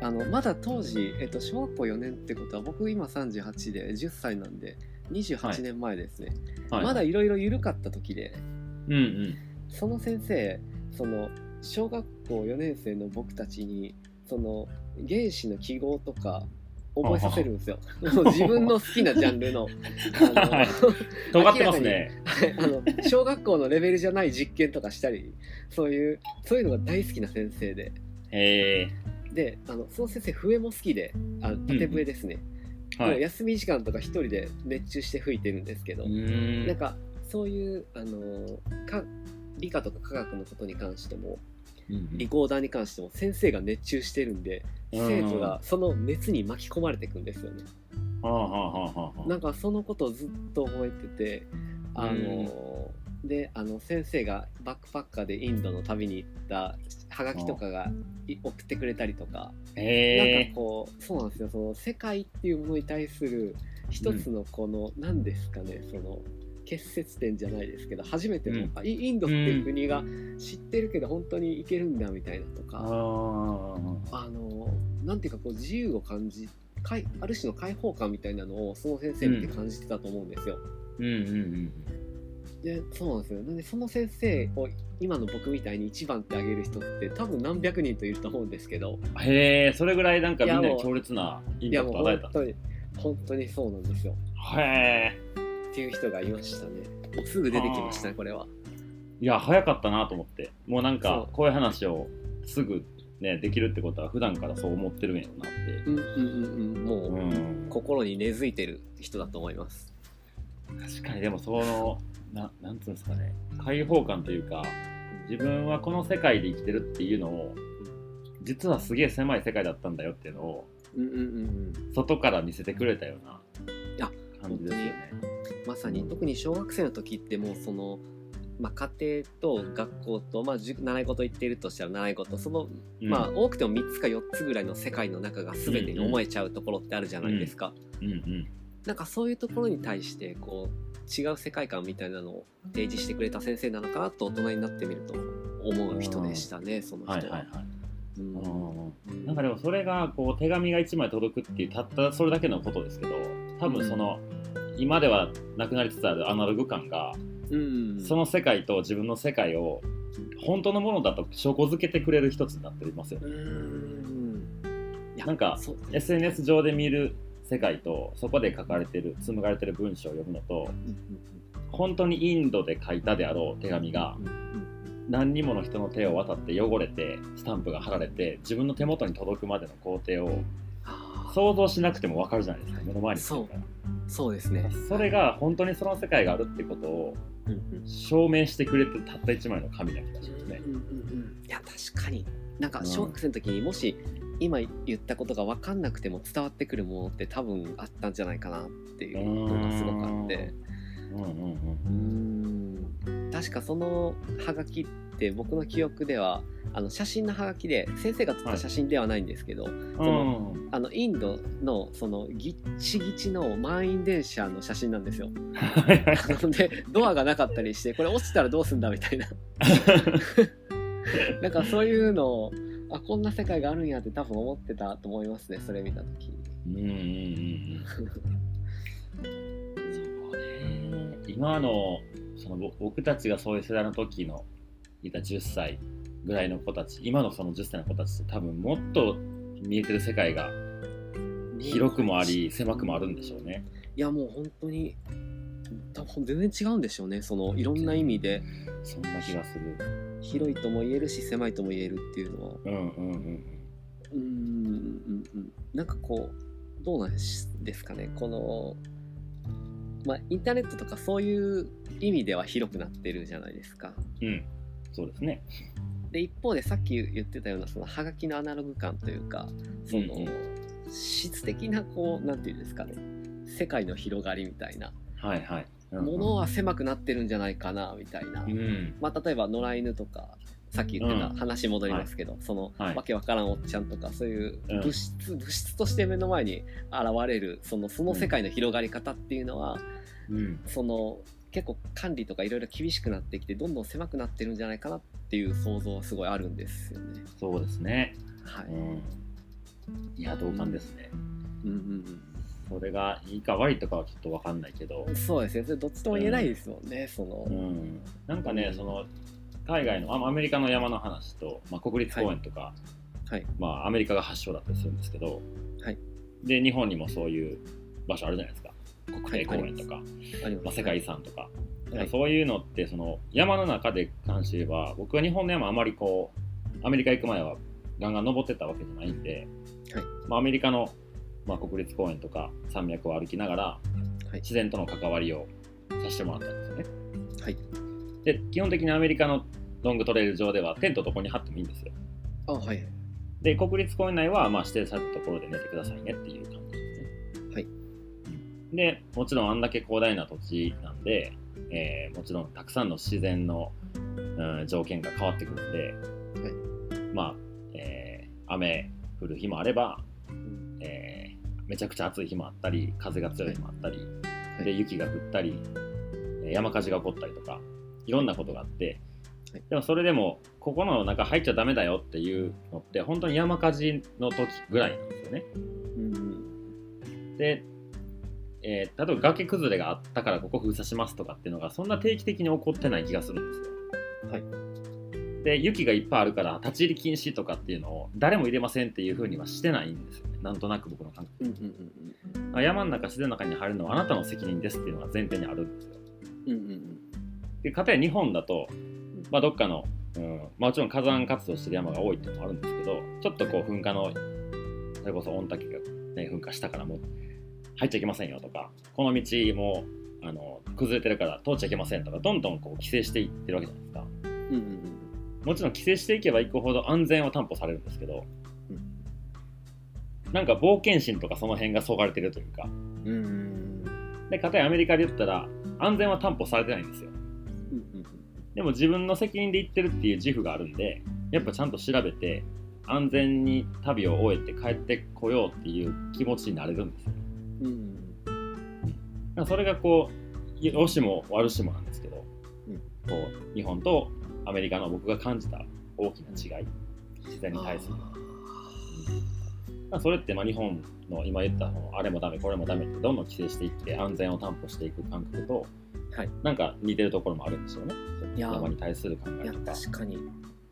あのまだ当時、えっと、小学校4年ってことは僕今38で10歳なんで28年前ですね、はい。まだいろいろ緩かった時で。うんうん。その先生その小学校4年生の僕たちにその原子の記号とか覚えさせるんですよ。自分の好きなジャンルの。あのはい。尖ってますね。はい。あの小学校のレベルじゃない実験とかしたりそういうそういうのが大好きな先生で。へえであのその先生笛も好きであ縦笛ですね、もうはい。休み時間とか一人で熱中して吹いてるんですけど、ん。なんかそういうあのか理科とか科学のことに関してもリコーダーに関しても先生が熱中してるんでうん生徒がその熱に巻き込まれていくんですよね。なんかそのことをずっと覚えててあのであの先生がバックパッカーでインドの旅に行ったハガキとかがい送ってくれたりとか、へなんえかこうそうなんですよ。その世界っていうものに対する一つのこの何、ですかねその結節点じゃないですけど初めての、うん。あイインドっていう国が知ってるけど本当に行けるんだみたいなとあか、ー。あのなんていうかこう自由を感じある種の開放感みたいなのをその先生見て感じてたと思うんですよ。うん。うんうんでそうなんですよ。なんでその先生を今の僕みたいに一番ってあげる人って多分何百人といると思うんですけど。へえそれぐらいなんかみんな強烈なインパいやもうクト与えた。んだ本当に本当にそうなんですよ。へえっていう人がいましたね。も うすぐ出てきましたねこれは。いや早かったなと思って。もうなんかこういう話をすぐねできるってことは普段からそう思ってるんやろなって。うんうんうんうん。もう、うん。心に根付いてる人だと思います。確かにでもそのななんつうんですかね。開放感というか自分はこの世界で生きてるっていうのを実はすげえ狭い世界だったんだよっていうのをうんうんうんうん。外から見せてくれたようなや感じですよね。まさに特に小学生の時ってもうその、まあ、家庭と学校と、まあ、塾習い事行っているとしたら習い事その、うん。まあ多くても3つか4つぐらいの世界の中が全てに思えちゃうところってあるじゃないですか、うんうん。なんかそういうところに対してこう違う世界観みたいなのを提示してくれた先生なのかなと大人になってみると思う人でしたねその人は。はいはいはい。うん。うんなんかでもそれがこう手紙が1枚届くっていうたったそれだけのことですけど多分その、今ではなくなりつつあるアナログ感が、うん。その世界と自分の世界を本当のものだと証拠づけてくれる一つになっていますよ。ね。なんか SNS 上で見る世界とそこで書かれてる紡がれてる文章を読むのとうん本当にインドで書いたであろう手紙が何人もの人の手を渡って汚れてスタンプが貼られて自分の手元に届くまでの工程を想像しなくても分かるじゃないですか。目の前に来てるから。そう。ですね。それが本当にその世界があるってことを証明してくれてるたった一枚の紙な気がしますね。うんうんうんいや確かに。なんかうん小学生の時にもし今言ったことが分かんなくても伝わってくるものって多分あったんじゃないかなっていうのがすごくあって。うんうんうんうーん。確かそのハガキって僕の記憶ではあの写真のハガキで先生が撮った写真ではないんですけど、のあのインドのそのぎっちぎちの満員電車の写真なんですよ。でドアがなかったりしてこれ落ちたらどうすんだみたいな。なんかそういうのをあこんな世界があるんやって多分思ってたと思いますねそれ見た時。うんうんうんうん。そうね。今のそのぼ僕たちがそういう世代の時のいた10歳ぐらいの子たち今のその10歳の子たちって多分もっと見えてる世界が広くもあり狭くもあるんでしょうね。いやもう本当に多分全然違うんでしょうねそのいろんな意味でそんな気がする。広いとも言えるし狭いとも言えるっていうのはうんうんうんうん。うーんうんうんなんかこうどうなんですかねこのまあインターネットとかそういう意味では広くなってるじゃないですか。うん、そうですね。で一方でさっき言ってたようなそのハガキのアナログ感というかその、うんう質的なこうなんていうんですかね世界の広がりみたいな。ものは狭くなってるんじゃないかなみたいな、うん。まあ、例えば野良犬とかさっき言ってたうん。話戻りますけど、その、はい。わけわからんおっちゃんとかそういううん。物質、物質として目の前に現れるそのその世界の広がり方っていうのは、うん。その結構管理とかいろいろ厳しくなってきてどんどん狭くなってるんじゃないかなっていう想像はすごいあるんですよね。そうですね。はい、うん。いや、同感ですね。うんうんそれがいいか悪いとかはちょっとわかんないけどう、ん、そうですねそれどっちとも言えないですもんね、その、うん。なんかね、その、海外の、あアメリカの山の話と、まあ、国立公園とか、はいまあ、アメリカが発祥だったりするんですけど、はいで、日本にもそういう場所あるじゃないですか。国定公園とか、まあ、世界遺産とか。はい。そういうのってその山の中で関して言えば僕は日本の山あまりこうアメリカ行く前はガンガン登ってったわけじゃないんで、はい。まあ、アメリカの、まあ、国立公園とか山脈を歩きながらはい。自然との関わりをさせてもらったんですよね。はい。で基本的にアメリカのロングトレイル上ではテントどこに張ってもいいんですよ。あはい。で国立公園内はまあ指定されたところで寝てくださいねっていう感じでもちろんあんだけ広大な土地なんで、えーもちろんたくさんの自然の、うん条件が変わってくるんで、まあ、えー雨降る日もあれば、えーめちゃくちゃ暑い日もあったり風が強い日もあったり、はい。で雪が降ったりえー山火事が起こったりとかいろんなことがあって、はい。でもそれでもここの中入っちゃダメだよっていうのって本当に山火事の時ぐらいなんですよね。うんうん。で、えー例えば崖崩れがあったからここ封鎖しますとかっていうのがそんな定期的に起こってない気がするんですよ。はい。で雪がいっぱいあるから立ち入り禁止とかっていうのを誰も入れませんっていうふうにはしてないんですよね。なんとなく僕の感覚うんうんうんあ山の中自然の中に入るのはあなたの責任ですっていうのが前提にあるんですよ。うんうんうん。でかたや日本だと、まあ、どっかの、うんまあもちろん火山活動してる山が多いっていうのもあるんですけどちょっとこう噴火のそれこそ御嶽が、ね、噴火したからもう入っちゃいけませんよとかこの道もあの崩れてるから通っちゃいけませんとかどんどんこう規制していってるわけじゃないですか。うんうんもちろん規制していけばいくほど安全は担保されるんですけど、なんか冒険心とかその辺がそがれてるというかうんうんうんでかたやアメリカで言ったら安全は担保されてないんですよ。うんうん。でも自分の責任で行ってるっていう自負があるんでやっぱちゃんと調べて安全に旅を終えて帰ってこようっていう気持ちになれるんですようん。それがこう良しも悪しもなんですけど、うん。こう日本とアメリカの僕が感じた大きな違い自然に対する。まあそれってまあ日本の今言ったあれもダメこれもダメってどんどん規制していって安全を担保していく感覚と、はい。なんか似てるところもあるんですよね。山に対する考えとか。確かに。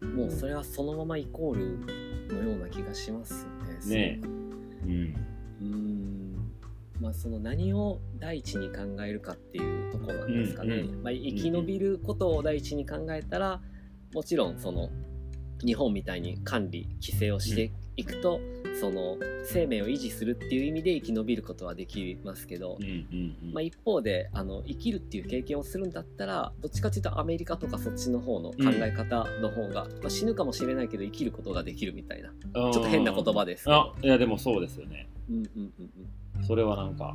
もうそれはそのままイコールのような気がしますよねねうんまあその何を第一に考えるかっていうところなんですかね、うんまあ、生き延びることを第一に考えたらもちろんその日本みたいに管理規制をしていくと、その生命を維持するっていう意味で生き延びることはできますけどうん、うんうん。まあ、一方であの生きるっていう経験をするんだったらどっちかというとアメリカとかそっちの方の考え方の方が、まあ、死ぬかもしれないけど生きることができるみたいな。ちょっと変な言葉ですあいやでもそうですよね。うんうんうんそれはなんか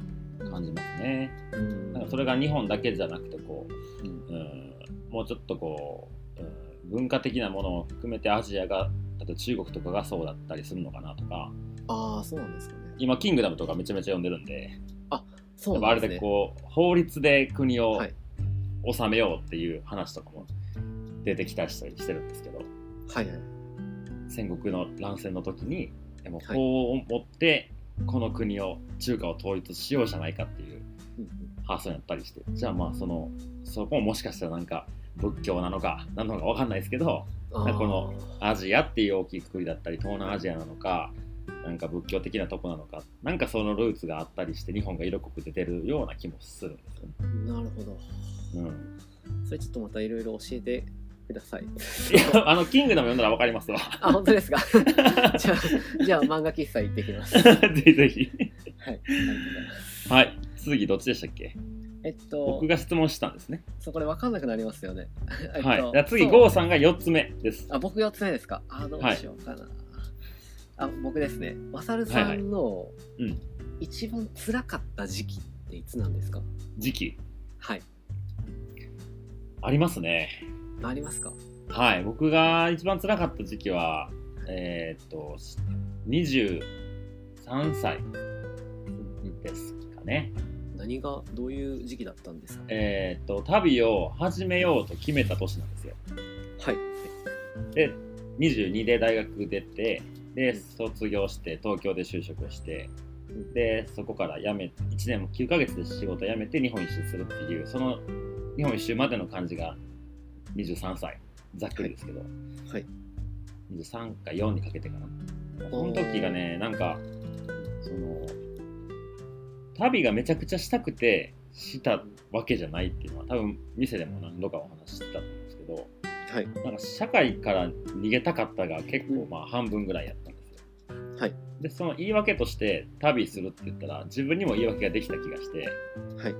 感じますね。うんうんなんかそれが日本だけじゃなくてこうん。う、うん、もうちょっとこう、うん、文化的なものを含めてアジアが例えば中国とかがそうだったりするのかなとか。ああそうなんですかね。今キングダムとかめちゃめちゃ読んでるんで。そうやっぱあれでなんですねこう法律で国をはい。治めようっていう話とかも出てきたりしたりしてるんですけど。はいはい。戦国の乱戦の時にでもはい。法を持ってこの国を中華を統一しようじゃないかっていううん発想になったりして。じゃあまあそのそこももしかしたらなんか仏教なのか何なのか分かんないですけどこのアジアっていう大きいくくりだったり東南アジアなのかなんか仏教的なとこなのかなんかそのルーツがあったりして日本が色濃く出てるような気もするんですよね。なるほど。うん、それちょっとまたいろいろ教えてくださいいやあのキングダム読んだら分かりますわ。あ本当ですか？じゃあじゃあ漫画喫茶行ってきますはい ぜひぜひ。ありがとうございますはい。次どっちでしたっけ？えっと僕が質問したんですね。そうこれ分かんなくなりますよね。えっとはい。じゃあ次、郷さんが4つ目です。あ、僕4つ目ですか？あ、どうしようかな。あ、僕ですね。まさるさんのうん一番辛かった時期っていつなんですか？時期。はい。ありますね。ありますか？はい。僕が一番辛かった時期は、えーっと、23歳ですかね。何がどういう時期だったんですか？えーっと、旅を始めようと決めた年なんですよ。はい。で、22で大学出て、で、卒業して、東京で就職をして、で、そこから辞め、1年も9ヶ月で仕事辞めて日本一周するっていう、その日本一周までの感じが23歳。ざっくりですけど。はい。23か4にかけてかな。その時がね、なんか、その、旅がめちゃくちゃしたくてしたわけじゃないっていうのは、多分店でも何度かお話ししてたと思うんですけど、はい。なんか社会から逃げたかったが結構まあ半分ぐらいやったんですよ。はい。で、その言い訳として旅するって言ったら自分にも言い訳ができた気がして、はい。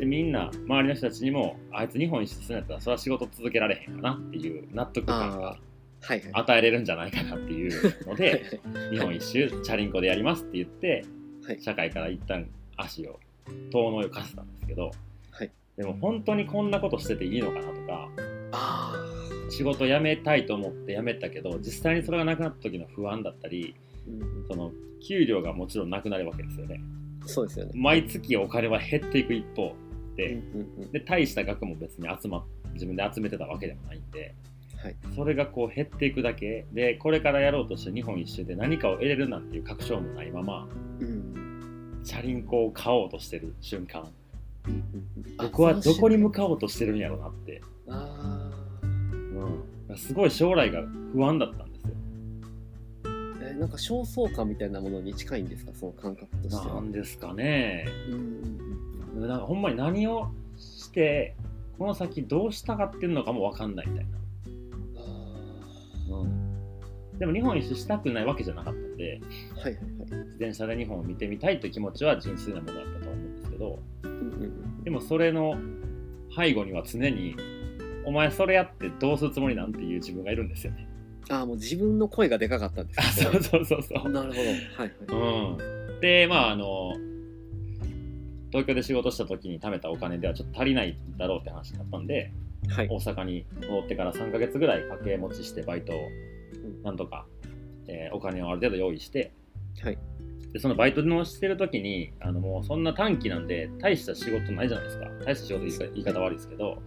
でみんな周りの人たちにもあいつ日本一周するんやったらそれは仕事続けられへんかなっていう納得感がはい。はい。与えれるんじゃないかなっていうので 日本一周チャリンコでやりますって言ってはい。社会から一旦足を遠のをかせたんですけど、はいでも本当にこんなことしてていいのかなとかあ仕事辞めたいと思って辞めたけど実際にそれがなくなった時の不安だったりーうんその給料がもちろんなくなるわけですよねそうですよね。毎月お金は減っていく一方うんで大した額も別に集まっ自分で集めてたわけでもないんで。はい。それがこう減っていくだけ。でこれからやろうとして日本一周で何かを得れるなんていう確証もないままうん。チャリンコを買おうとしてる瞬間。うんうんあ僕はどこに向うかおうとしてるんやろなって、あうん、すごい将来が不安だったんですよ。ーえーなんか焦燥感みたいなものに近いんですか？その感覚としてなは。んですかね。うんうんなんかほんまに何をしてこの先どうしたがってるのかも分かんないみたいな、うん、でも日本一周したくないわけじゃなかったんでーはいはいはい。自転車で日本を見てみたいという気持ちは純粋なものだったと思うんですけどうんうんでもそれの背後には常にお前それやってどうするつもりなんていう自分がいるんですよね。ああ、もう自分の声がでかかったんですあねそうそうそうそう。なるほど。はいはい。うん、でまああの東京で仕事した時に貯めたお金ではちょっと足りないだろうって話になったんではい。大阪に戻ってから3ヶ月ぐらい掛け持ちしてバイトをうんなんとか、えーお金をある程度用意してはい。でそのバイトのしてる時にあのもうそんな短期なんで大した仕事ないじゃないですか大した仕事言い方悪いですけど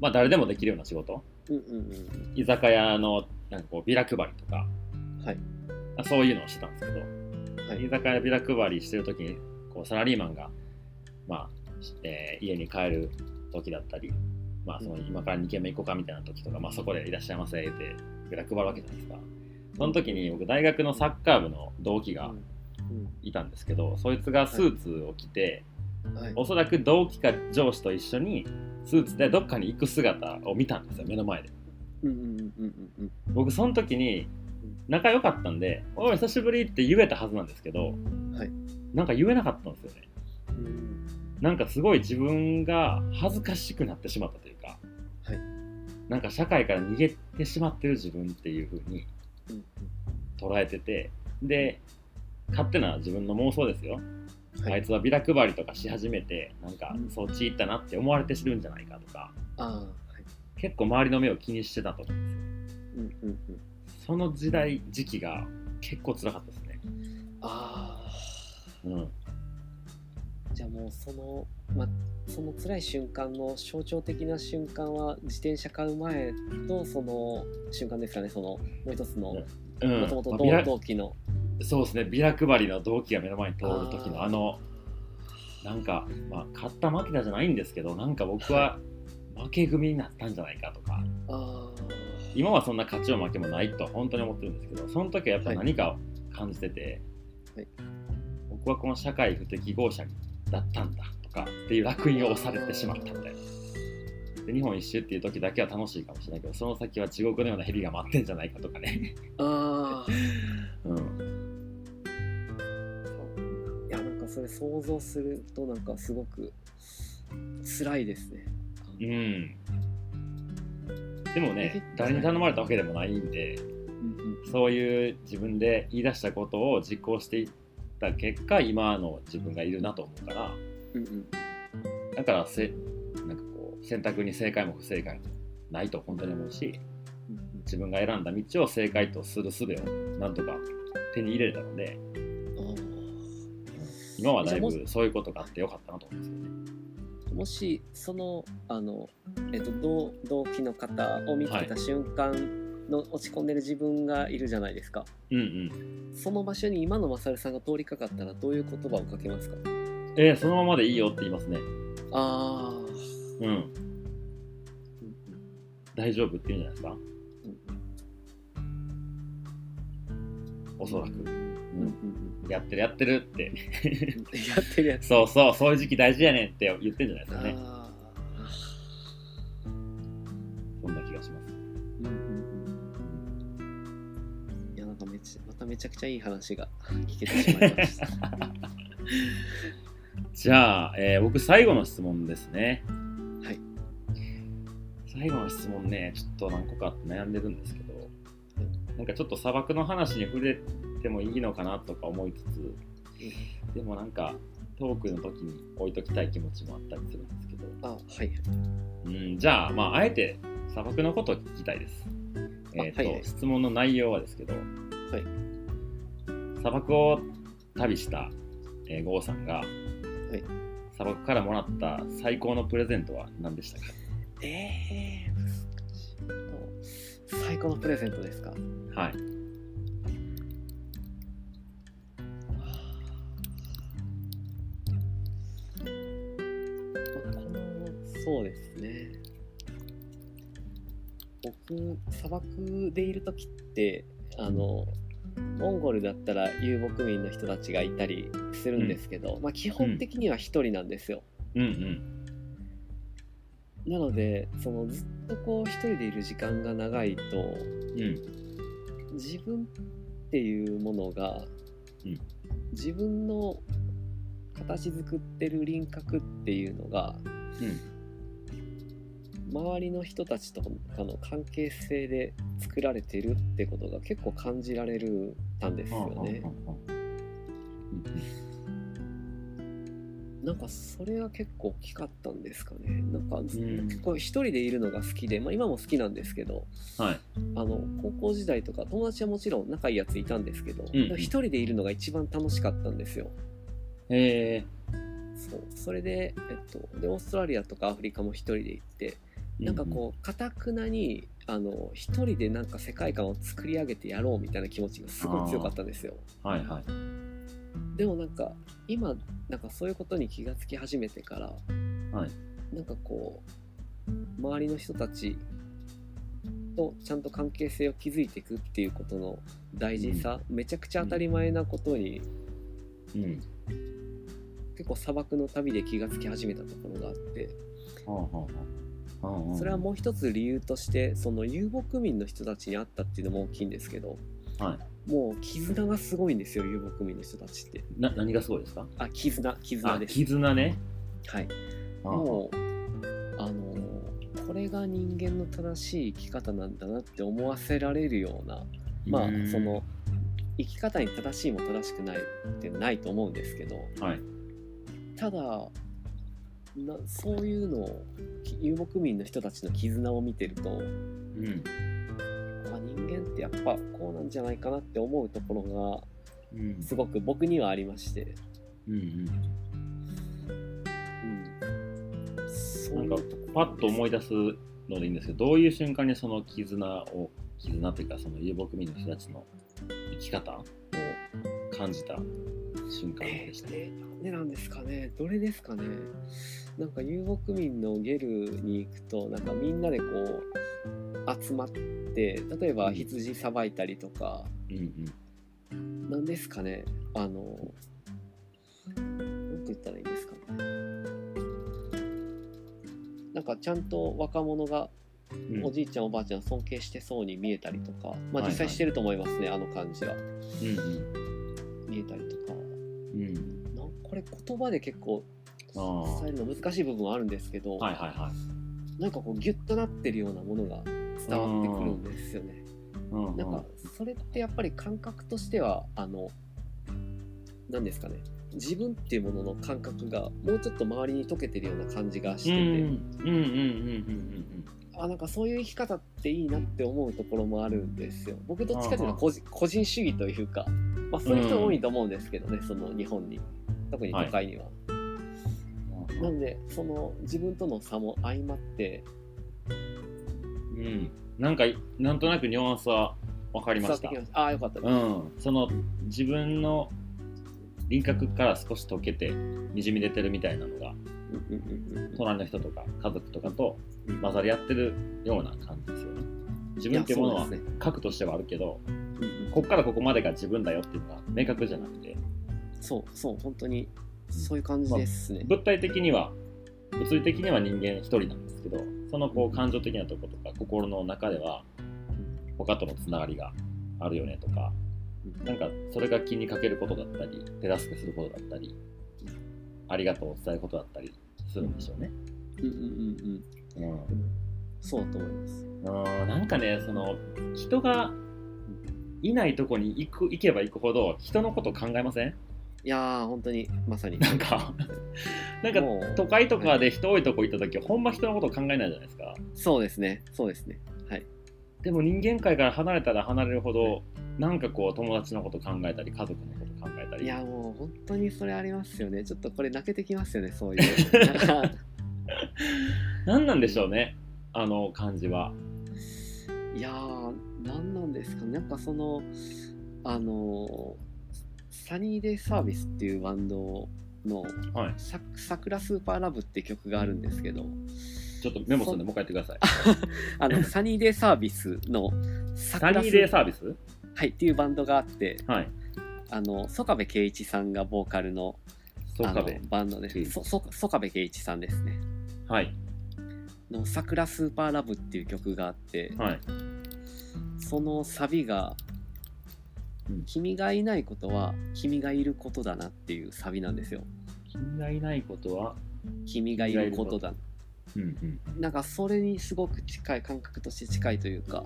まあ誰でもできるような仕事うんうんうん。居酒屋のなんかこうビラ配りとかはい。あそういうのをしてたんですけどはい居酒屋ビラ配りしてる時にこうサラリーマンが、まあえー家に帰る時だったり、まあ、その今から2軒目行こうかみたいな時とか、まあ、そこでいらっしゃいませってビラ配るわけじゃないですか。その時に僕大学のサッカー部の同期がいたんですけどそいつがスーツを着て、うん。はい。おそらく同期か上司と一緒にスーツでどっかに行く姿を見たんですよ目の前で。僕その時に仲良かったんで「おい久しぶり」って言えたはずなんですけど、はい。なんか言えなかったんですよね。うんなんかすごい自分が恥ずかしくなってしまったというか、はい。なんか社会から逃げてしまってる自分っていう風にうん捉えててで勝手な自分の妄想ですよ、はい。あいつはビラ配りとかし始めてなんかうんそっち行ったなって思われてするんじゃないかとかああはい。結構周りの目を気にしてたと思うんですよ。うんうんうん。その時代時期が結構辛かったですね。あうん。あじゃあもうそのまその辛い瞬間の象徴的な瞬間は自転車買う前とその瞬間ですかねそのもう一つのうん。もともと同期の。そうですね。ビラ配りの同期が目の前に通る時のあのなんか、まあ、勝った負けたじゃないんですけどなんか僕は負け組になったんじゃないかとか。あ今はそんな勝ちも負けもないと本当に思ってるんですけどその時はやっぱはい。何かを感じてて、はい。僕はこの社会不適合者だったんだとかっていう烙印を押されてしまったみたいな。で日本一周っていう時だけは楽しいかもしれないけどその先は地獄のような蛇が待ってんじゃないかとかね、ああ うん、いやなんかそれ想像するとなんかすごく辛いですね。うん。でもねえ、誰に頼まれたわけでもないんで、うんそういう自分で言い出したことを実行していった結果、今の自分がいるなと思うから、うんうん。だからせ、なんかこう、選択に正解も不正解もないと本当に思うし、うん自分が選んだ道を正解とする術をなんとか手に入れれたので、うんあ今はだいぶそういうことがあってよかったなと思うんですよね。ーもしそのあの、えっと、同同期の方を見つけた瞬間の落ち込んでる自分がいるじゃないですかうんうん。その場所に今のマサルさんが通りかかったらどういう言葉をかけますか？えーそのままでいいよって言いますね。ああ、うん。うん大丈夫って言うんじゃないですか？うんおそらく。うんうんうんやってるやってるって。やってるやつそうそう、そういう時期大事やねんって言ってんじゃないですかね。まためちゃくちゃいい話が聞けてしまいました じゃあ、えー僕最後の質問ですね。はい。最後の質問ね、ちょっと何個か悩んでるんですけど、なんかちょっと砂漠の話に触れてもいいのかなとか思いつつ、でもなんかトークの時に置いときたい気持ちもあったりするんですけど、あはいうん、じゃあ、まあ、あえて砂漠のことを聞きたいです。えっ、と、はいはい質問の内容はですけど、砂漠を旅した、えー、ゴーさんが、い。砂漠からもらった最高のプレゼントは何でしたか？ええー、難しいと最高のプレゼントですか？はい。そうですね。僕砂漠でいる時ってあのモンゴルだったら遊牧民の人たちがいたりするんですけど、まあ、基本的には一人なんですよ、うんうん。なのでそのずっとこう一人でいる時間が長いとうん。自分っていうものが、うん自分の形作ってる輪郭っていうのがうん。周りの人たちとかの関係性で作られてるってことが結構感じられるたんですよね。なんかそれが結構大きかったんですかね。なんかずうん結構一人でいるのが好きで、まあ、今も好きなんですけどはい。あの高校時代とか友達はもちろん仲いいやついたんですけど、んでも一人でいるのが一番楽しかったんですよ。えそうそれで,、えっと、でオーストラリアとかアフリカも一人で行ってー、なんかこうかたくなにあの一人でなんか世界観を作り上げてやろうみたいな気持ちがすごい強かったんですよ。うん。はいはい。でもなんか今なんかそういうことに気がつき始めてから、はいなんかこう周りの人たちとちゃんと関係性を築いていくっていうことの大事さ、めちゃくちゃ当たり前なことにうん結構砂漠の旅で気がつき始めたところがあってはあはあそれはもう一つ理由としてその遊牧民の人たちに会ったっていうのも大きいんですけどはい。もう絆がすごいんですよ遊牧民の人たちって。な何がすごいですか？あ絆絆あです。絆ね。はい。あもうあのーこれが人間の正しい生き方なんだなって思わせられるようなまあうんその生き方に正しいも正しくないってないと思うんですけどはい。ただなそういうのをき遊牧民の人たちの絆を見てるとうん。あ人間ってやっぱこうなんじゃないかなって思うところうん。がすごく僕にはありまして、うんうん。うん、そなんかパッと思い出すのでいいんですけどどういう瞬間にその絆を絆というかその遊牧民の人たちの生き方を感じた瞬間えでした、ー、なんでなんですかね。どれですかねなんか遊牧民のゲルに行くとなんかみんなでこう集まって例えば羊さばいたりとか、うんなんですかね。あのなんて言ったらいいんですかね。なんかちゃんと若者がおじいちゃんおばあちゃん尊敬してそうに見えたりとか、まあはいはい実際してると思いますね、あの感じは。うん見えたりとか。うん。うんなんこれ言葉で結構伝えるの難しい部分はあるんですけど、はいはいはい。なんかこうギュッとなってるようなものが伝わってくるんですよね。うんうん。なんかそれってやっぱり感覚としてはあの何ですかね。自分っていうものの感覚がもうちょっと周りに溶けてるような感じがしてて、うんうんうんうんうんうんあなんかそういう生き方っていいなって思うところもあるんですよ。僕どっちかというと個人個人主義というか、まあ、そういう人多いと思うんですけどね、その日本に。特に都会には。うんなんでその自分との差も相まって。うん。なんかなんとなくニュアンスは分かり伝ました。ああよかったです。うん、その自分の輪郭から少し溶けてにじみ出てるみたいなのが隣の人とか家族とかと混ざり合ってるような感じですよね。自分っていうものは核としてはあるけどうんうん。こっからここまでが自分だよっていうのが明確じゃなくて。そうそう本当にそういう感じですね。物体的には物理的には人間一人なんですけどそのこう感情的なとことか心の中では他とのつながりがあるよねとかなんかそれが気にかけることだったり手助けすることだったりありがとうを伝えることだったりするんでしょうね。うんうんうんうんうんそうだと思います。うんなんかねその人がいないとこに行く行けば行くほど人のこと考えません？いやー本当にまさに。なんかなんか都会とかで人多いとこ行った時ほんま人のこと考えないじゃないですかそうですねそうですね。はい。でも人間界から離れたら離れるほどなんかこう友達のこと考えたり家族のこと考えたりいやもう本当にそれありますよね。ちょっとこれ泣けてきますよねそういう。なんか何なんでしょうねあの感じは。いやー何なんですかねなんかそのあのサニーデイサービスっていうバンドのはい「ささくらスーパーラブ」って曲があるんですけどちょっとメモするんでもう一回言ってください。あのサニーデイサービスのさサニーデーサービス？はいっていうバンドがあってはい。あの曽我部圭一さんがボーカルのあのそうかべ。バンドで圭一そそ曽我部圭一さんですねはい。の「さくらスーパーラブ」っていう曲があって、はい。そのサビがうん「君がいないことは君がいることだな」っていうサビなんですよ。君がいないことは、君がいることだ。うんうん。なんかそれにすごく近い感覚として近いというか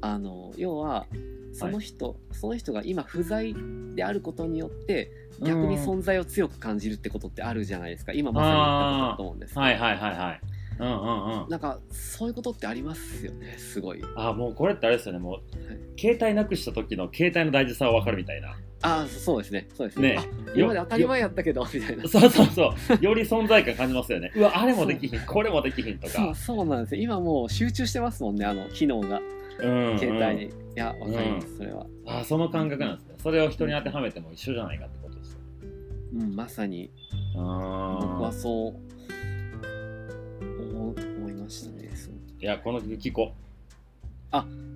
あの要はその人、その人が今不在であることによって逆に存在を強く感じるってことってあるじゃないですか今まさに言ったことだと思うんですはいはいはいはい。うんうんうん。なんかそういうことってありますよねすごい。あ、もうこれってあれですよね。もう、携帯なくした時の携帯の大事さは分かるみたいな。ああそうですねそうですね。ねあ今まで当たり前やったけどみたいな。そうそうそう。より存在感感じますよね。うわ、あれもできひん、これもできひんとかそう。そうなんですよ今もう集中してますもんねあの機能がうん、うん。携帯に、いやわかります、それはあ、その感覚なんですね。それを人に当てはめても一緒じゃないかってことですよね。うん、まさに僕あはそういやこの曲聴こ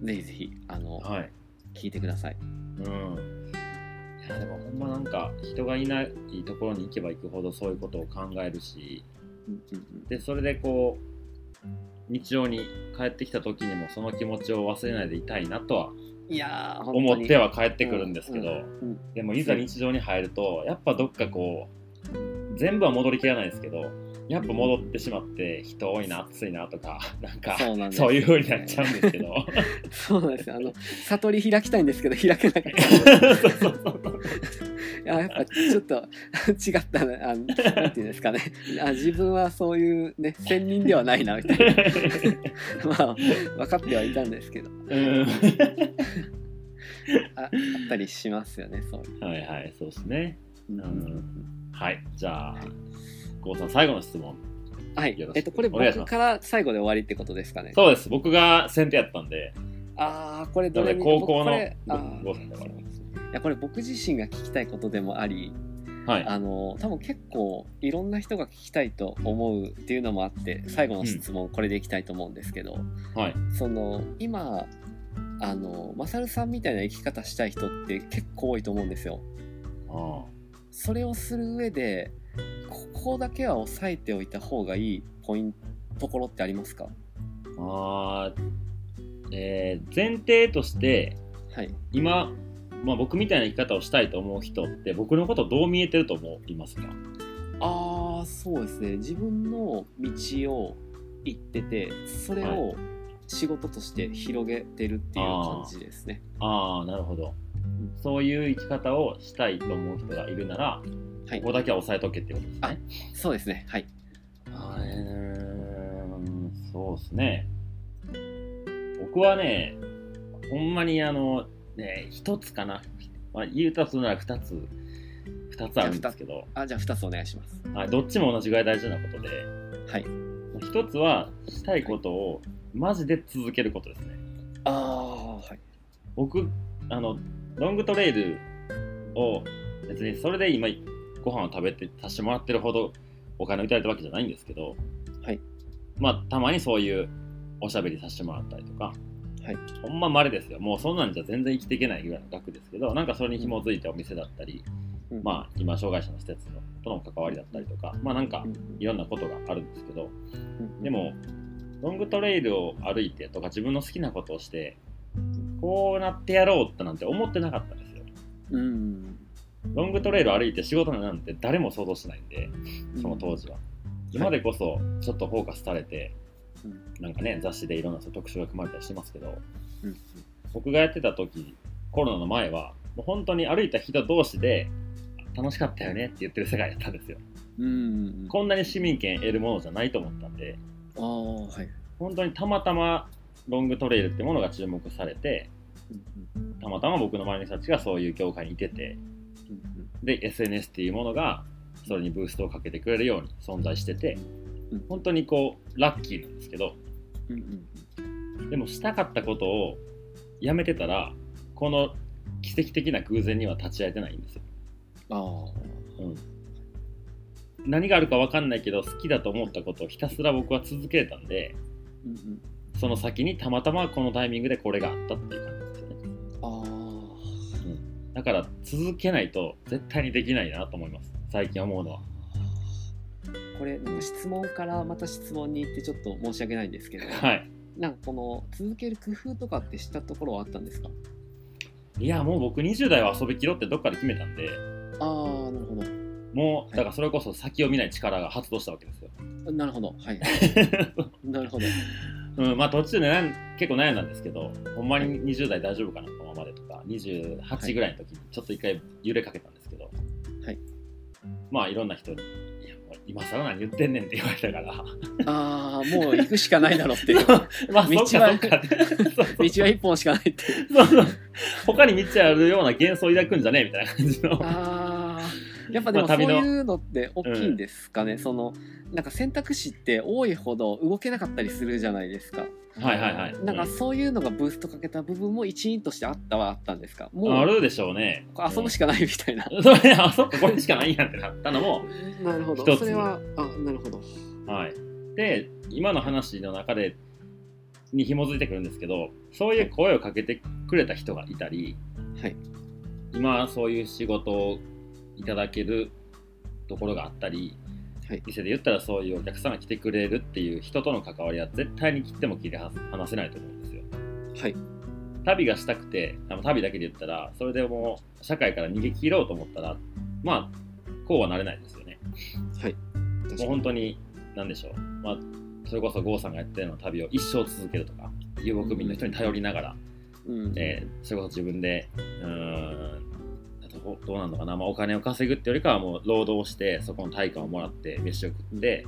ぜひぜひあの、うはい。聞いてください。うん。いやでもほんまなんか人がいないところに行けば行くほどそういうことを考えるし。うんうんうん。でそれでこう日常に帰ってきた時にもその気持ちを忘れないでいたいなとはいや思っては帰ってくるんですけど、でもいざ日常に入るとやっぱどっかこう全部は戻りきらないですけどやっぱ戻ってしまって人多いな暑いなとか なんかそうなんですそういう風になっちゃうんですけど。そうなんですよ。あの悟り開きたいんですけど開けなかった。そうそうそういややっぱちょっと違ったなあのなんていうんですかね。あ自分はそういうね仙人ではないなみたいな。まあ分かってはいたんですけど。うん。ああったりしますよねそういう。はいはいそうですね。うん。んはいじゃあ郷さん最後の質問。はい。えっとこれ僕から最後で終わりってことですかね？そうです。僕が先手やったんで。ああこれどれに高校の僕これい。やこれ僕自身が聞きたいことでもありはい。あの多分結構いろんな人が聞きたいと思うっていうのもあって最後の質問これでいきたいと思うんですけど、はい。その今あのマサルさんみたいな生き方したい人って結構多いと思うんですよ。あそれをする上でここだけは押さえておいた方がいいポイントところってありますか？ーあーえー前提としてはい。今、まあ、僕みたいな生き方をしたいと思う人って僕のことどう見えてると思いますか？ああそうですね。自分の道を行っててそれを仕事として広げてるっていう感じですね。ああなるほど。そういう生き方をしたいと思う人がいるならはい。ここだけは押さえとけってことですね。そうですね。はい。えーそうですね。僕はねほんまにあのね一つかな、まあ、言うたとなら二つ二つあるんですけど、あじゃあ2つお願いします。はい、どっちも同じぐらい大事なことで。はい。一つはしたいことをマジで続けることですね。ああはい。僕あのロングトレイルを別にそれで今ご飯を食べてさせてもらってるほどお金をいただいたわけじゃないんですけど、はい、まあたまにそういうおしゃべりさせてもらったりとか、はい、ほんま稀ですよ。もうそんなんじゃ全然生きていけないぐらいの額ですけどなんかそれに紐づいてお店だったり、うん。まあ今障害者の施設のとの関わりだったりとかまあなんかうんいろんなことがあるんですけどうんでもロングトレイルを歩いてとか自分の好きなことをしてこうなってやろうってなんて思ってなかったんですよ。うんロングトレイルを歩いて仕事なんて誰も想像しないんでその当時は、今でこそちょっとフォーカスされて、うん。なんかね雑誌でいろんな特集が組まれたりしてますけどうん。僕がやってた時コロナの前はもう本当に歩いた人同士で楽しかったよねって言ってる世界だったんですよ。うんこんなに市民権得るものじゃないと思ったんでああはい。本当にたまたまロングトレイルってものが注目されてうんたまたま僕の周りの人たちがそういう業界にいててうんで SNS っていうものがそれにブーストをかけてくれるように存在しててうん。本当にこうラッキーなんですけどでもしたかったことをやめてたらこの奇跡的な偶然には立ち会えてないんですよ、うん、何があるか分かんないけど好きだと思ったことをひたすら僕は続けたんでうんうん。その先にたまたまこのタイミングでこれがあったっていう感じだから続けないと絶対にできないなと思います。最近思うのは。これなんか質問からまた質問に行ってちょっと申し訳ないんですけど、はい。なんかこの続ける工夫とかって知ったところはあったんですか？いやもう僕20代は遊びきろってどっかで決めたんで。ああなるほど。もうだからそれこそ先を見ない力が発動したわけですよ、なるほど。はい。なるほど。うん、まあ途中で結構悩んだんですけどほんまに20代大丈夫かなこのままで28ぐらいの時にちょっと一回揺れかけたんですけど、はい、まあいろんな人に「いやもう今更何言ってんねん」って言われたから。ああもう行くしかないだろうっていう。まあ道は 道は一本しかないってそうそう。他に道あるような幻想を抱くんじゃねえみたいな感じの。あやっぱでもそういうのって大きいんですかね、そのなんか選択肢って多いほど動けなかったりするじゃないですか。はいはいはい。なんかそういうのがブーストかけた部分も一因としてあったはあったんですか？もうあるでしょうね。遊ぶしかないみたいな、それあそっかこれしかないやんってなったのもなるほ一つ。どそれはあなるほど。はい。で今の話の中でに紐づいてくるんですけどそういう声をかけてくれた人がいたりはい。今そういう仕事をいただけるところがあったりはい。店で言ったらそういうお客さんが来てくれるっていう人との関わりは絶対に切っても切り離せないと思うんですよ。はい。旅がしたくてあの旅だけで言ったらそれでもう社会から逃げ切ろうと思ったらまあこうはなれないですよね。はい。もう本当に何でしょう、まあ、それこそ郷さんがやってるような旅を一生続けるとか遊牧民の人に頼りながら、うん。えーそれこそ自分でうーんどうどうなんのかな、まあ、お金を稼ぐってよりかはもう労働してそこの対価をもらって飯を食って、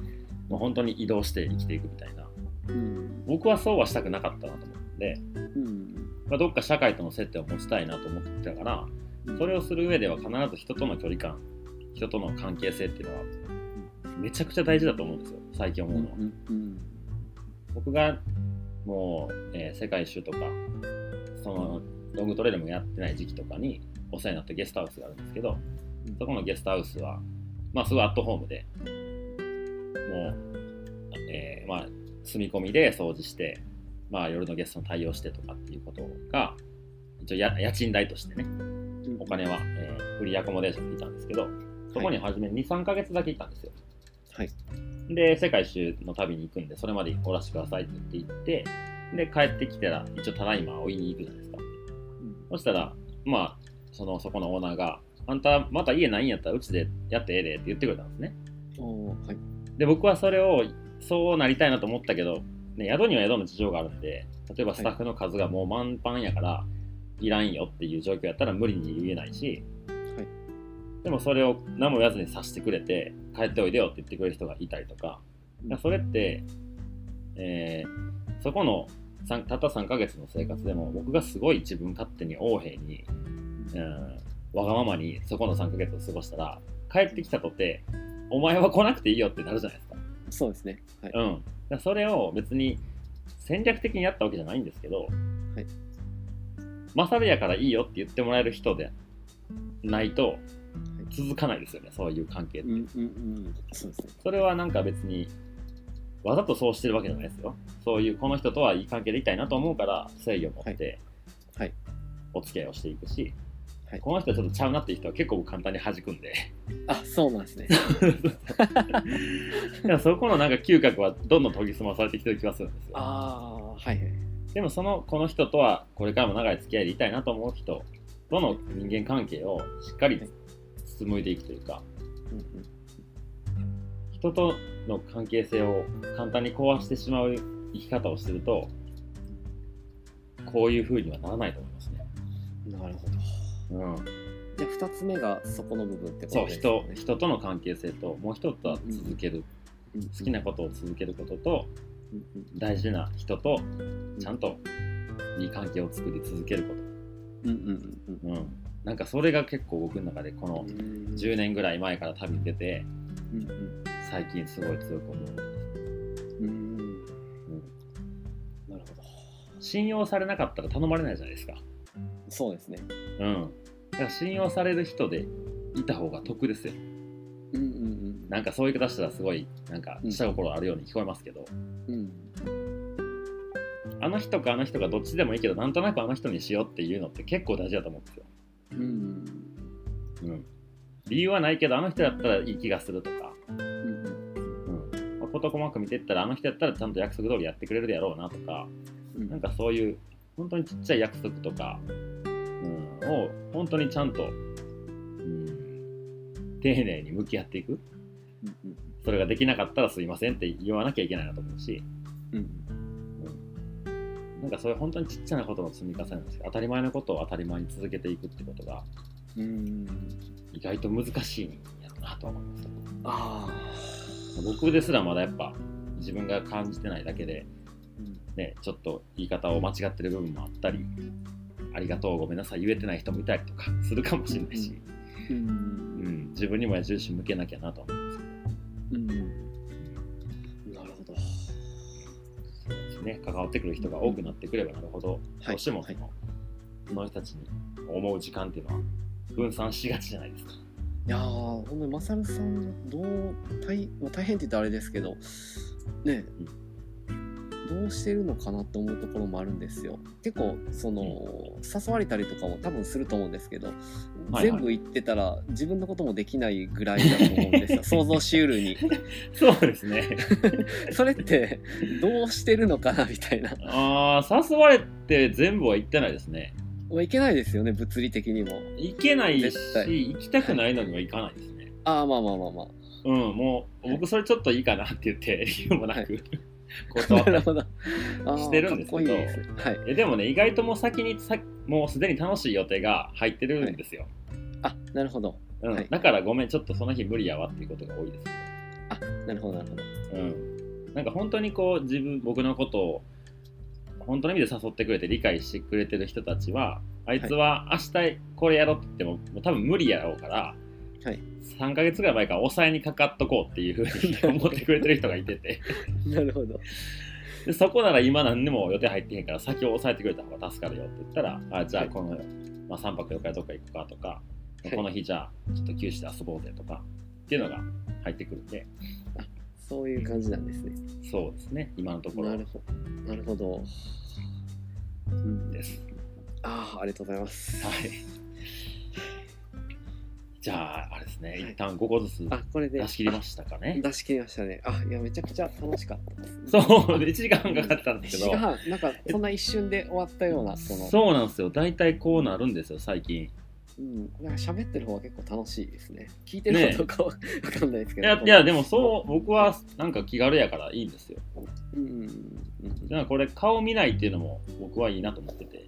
もう本当に移動して生きていくみたいな。うん。僕はそうはしたくなかったなと思って、うん。まあ、どっか社会との接点を持ちたいなと思ってたからそれをする上では必ず人との距離感人との関係性っていうのはめちゃくちゃ大事だと思うんですよ。最近思うのは。うん僕がもう、えー世界一周とかそのロングトレイルもやってない時期とかにお世話になったゲストハウスがあるんですけどそこのゲストハウスはまあすごいアットホームでもう、えーまあ住み込みで掃除してまあ夜のゲストの対応してとかっていうことが一応や家賃代としてねうん。お金は、えーフリーアコモデーションでいたんですけどそこに初め23ヶ月だけ行ったんですよ。はい。で、世界一周の旅に行くんで、それまでおらしてくださいって言って行って、で、帰ってきたら、一応ただいま追いに行くじゃないですか。そしたら、まあ、その、そこのオーナーが、あんた、また家ないんやったらうちでやってええでって言ってくれたんですね。はい。で、僕はそれを、そうなりたいなと思ったけど、ね、宿には宿の事情があるんで、例えばスタッフの数がもう満帆やから、いらんよっていう状況やったら無理に言えないし、はい。でもそれを何も言わずにさしてくれて、帰っておいでよって言ってくれる人がいたりとか、それって、えーそこのたった3ヶ月の生活でも僕がすごい自分勝手に横柄に、うん、わがままにそこの3ヶ月を過ごしたら帰ってきたとてお前は来なくていいよってなるじゃないですか。そうですね。はい。うん、それを別に戦略的にやったわけじゃないんですけど、はい。マサルやからいいよって言ってもらえる人でないと続かないですよねそういう関係って。うんうんうん。そうですね。それはなんか別にわざとそうしてるわけじゃないですよ。そういうこの人とはいい関係でいたいなと思うから誠意を持ってはい。お付き合いをしていくし、はい。この人はちょっとちゃうなっていう人は結構簡単に弾くんで。あそうなんですね。そこのなんか嗅覚はどんどん研ぎ澄まされてきてる気がするんですよ。ああはいはい。でもそのこの人とはこれからも長い付き合いでいたいなと思う人との人間関係をしっかり紡いでいくというかうんうん人との関係性を簡単に壊してしまう生き方をしてるとこういう風にはならないと思いますね。なるほどうん、じゃあ2つ目がそこの部分ってこそうとです人人との関係性ともう一つは続ける、好好きなことを続けることとうんうん。大事な人とちゃんといい関係を作り続けるこうんうんうんと、うん、なんかそれが結構僕の中でこのうん10年ぐらい前から旅に出てうんうん。最近すごい強く思う、うん。うん、なるほど。信用されなかったら頼まれないじゃないですか。そうですね。うん。だから信用される人でいた方が得ですよ。うんうんなんかそういう言い方したらすごい、なんか下心あるように聞こえますけど、うん。うんあの人かあの人かどっちでもいいけど、なんとなくあの人にしようっていうのって結構大事だと思うんですよ。うんうん。理由はないけど、あの人だったらいい気がするとか、うんうん。まあ事細かく見てったら、あの人やったらちゃんと約束通りやってくれるでやろうなとか、うん。なんかそういう、本当にちっちゃい約束とか、うん、を本当にちゃんと、うん、丁寧に向き合っていく。うんそれができなかったらすいませんって言わなきゃいけないなと思うし、うん。なんかそういう本当にちっちゃなことの積み重ねなんですけど、当たり前のことを当たり前に続けていくってことが。うん。意外と難しいんやろなと思います。あ僕ですらまだやっぱ自分が感じてないだけで、あね、ちょっと言い方を間違ってる部分もあったり、ありがとう、ごめんなさい、言えてない人もいたりとかするかもしれないし、うん。ううん、自分にも矢印向けなきゃなと思うんですけど。うん。なるほど。そうですね。関わってくる人が多くなってくればなるほど、はい。どうしてもその,、その人たちに思う時間っていうのは分散しがちじゃないですか。いやー、ほんまにマサルさん、どう、大まあ大変って言ったらあれですけど、ね、どうしてるのかなって思うところもあるんですよ。結構、その、誘われたりとかも多分すると思うんですけど、はい全部言ってたら自分のこともできないぐらいだと思うんですよ。想像しうるに。そうですね。それって、どうしてるのかなみたいな。ああ、誘われて全部は行ってないですね。いけないですよね、物理的にも。行けないし、行きたくないのには行かないですね。ああ、まあまあまあまあ。うん、もう、僕それちょっといいかなって言って、理由もなく、はい断ったりなるほど。あーしてるんですけどです。はい。えでもね、意外ともう先にさ、もうすでに楽しい予定が入ってるんですよ。あ、なるほど。うんはいだからごめん、ちょっとその日無理やわっていうことが多いです。あ、なるほど、なるほど。うん。なんか本当にこう、自分、僕のことを、本当の意味で誘ってくれて理解してくれてる人たちは、あいつは明日これやろうって言っても、もう多分無理やろうから、はい3ヶ月ぐらい前から抑えにかかっとこうっていうふうに思ってくれてる人がいてて、なるほど。でそこなら今何でも予定入ってへんから先を抑えてくれた方が助かるよって言ったら、あじゃあこの、まあ、3泊4日どっか行くかとか、いこの日じゃあちょっと九州で遊ぼうぜとかっていうのが入ってくるんで、そういう感じなんですね。そうですね、今のところなるほど。なるほど。うん、です。ああ、ありがとうございます。はい。じゃあ、あれですね、はい一旦5個ずつあ、これで出し切りましたかね。出し切りましたね。あ、いや、めちゃくちゃ楽しかったです。そう、1時間かかったんです1けど、時間半、なんかそんな一瞬で終わったような、その、そうなんですよ、大体こうなるんですよ、最近。うん、なんか喋ってる方が結構楽しいですね。聞いてる方かわかんないですけど。いや、いやでもそう、僕はなんか気軽やからいいんですよ。うん、うん、だからこれ、顔見ないっていうのも僕はいいなと思ってて、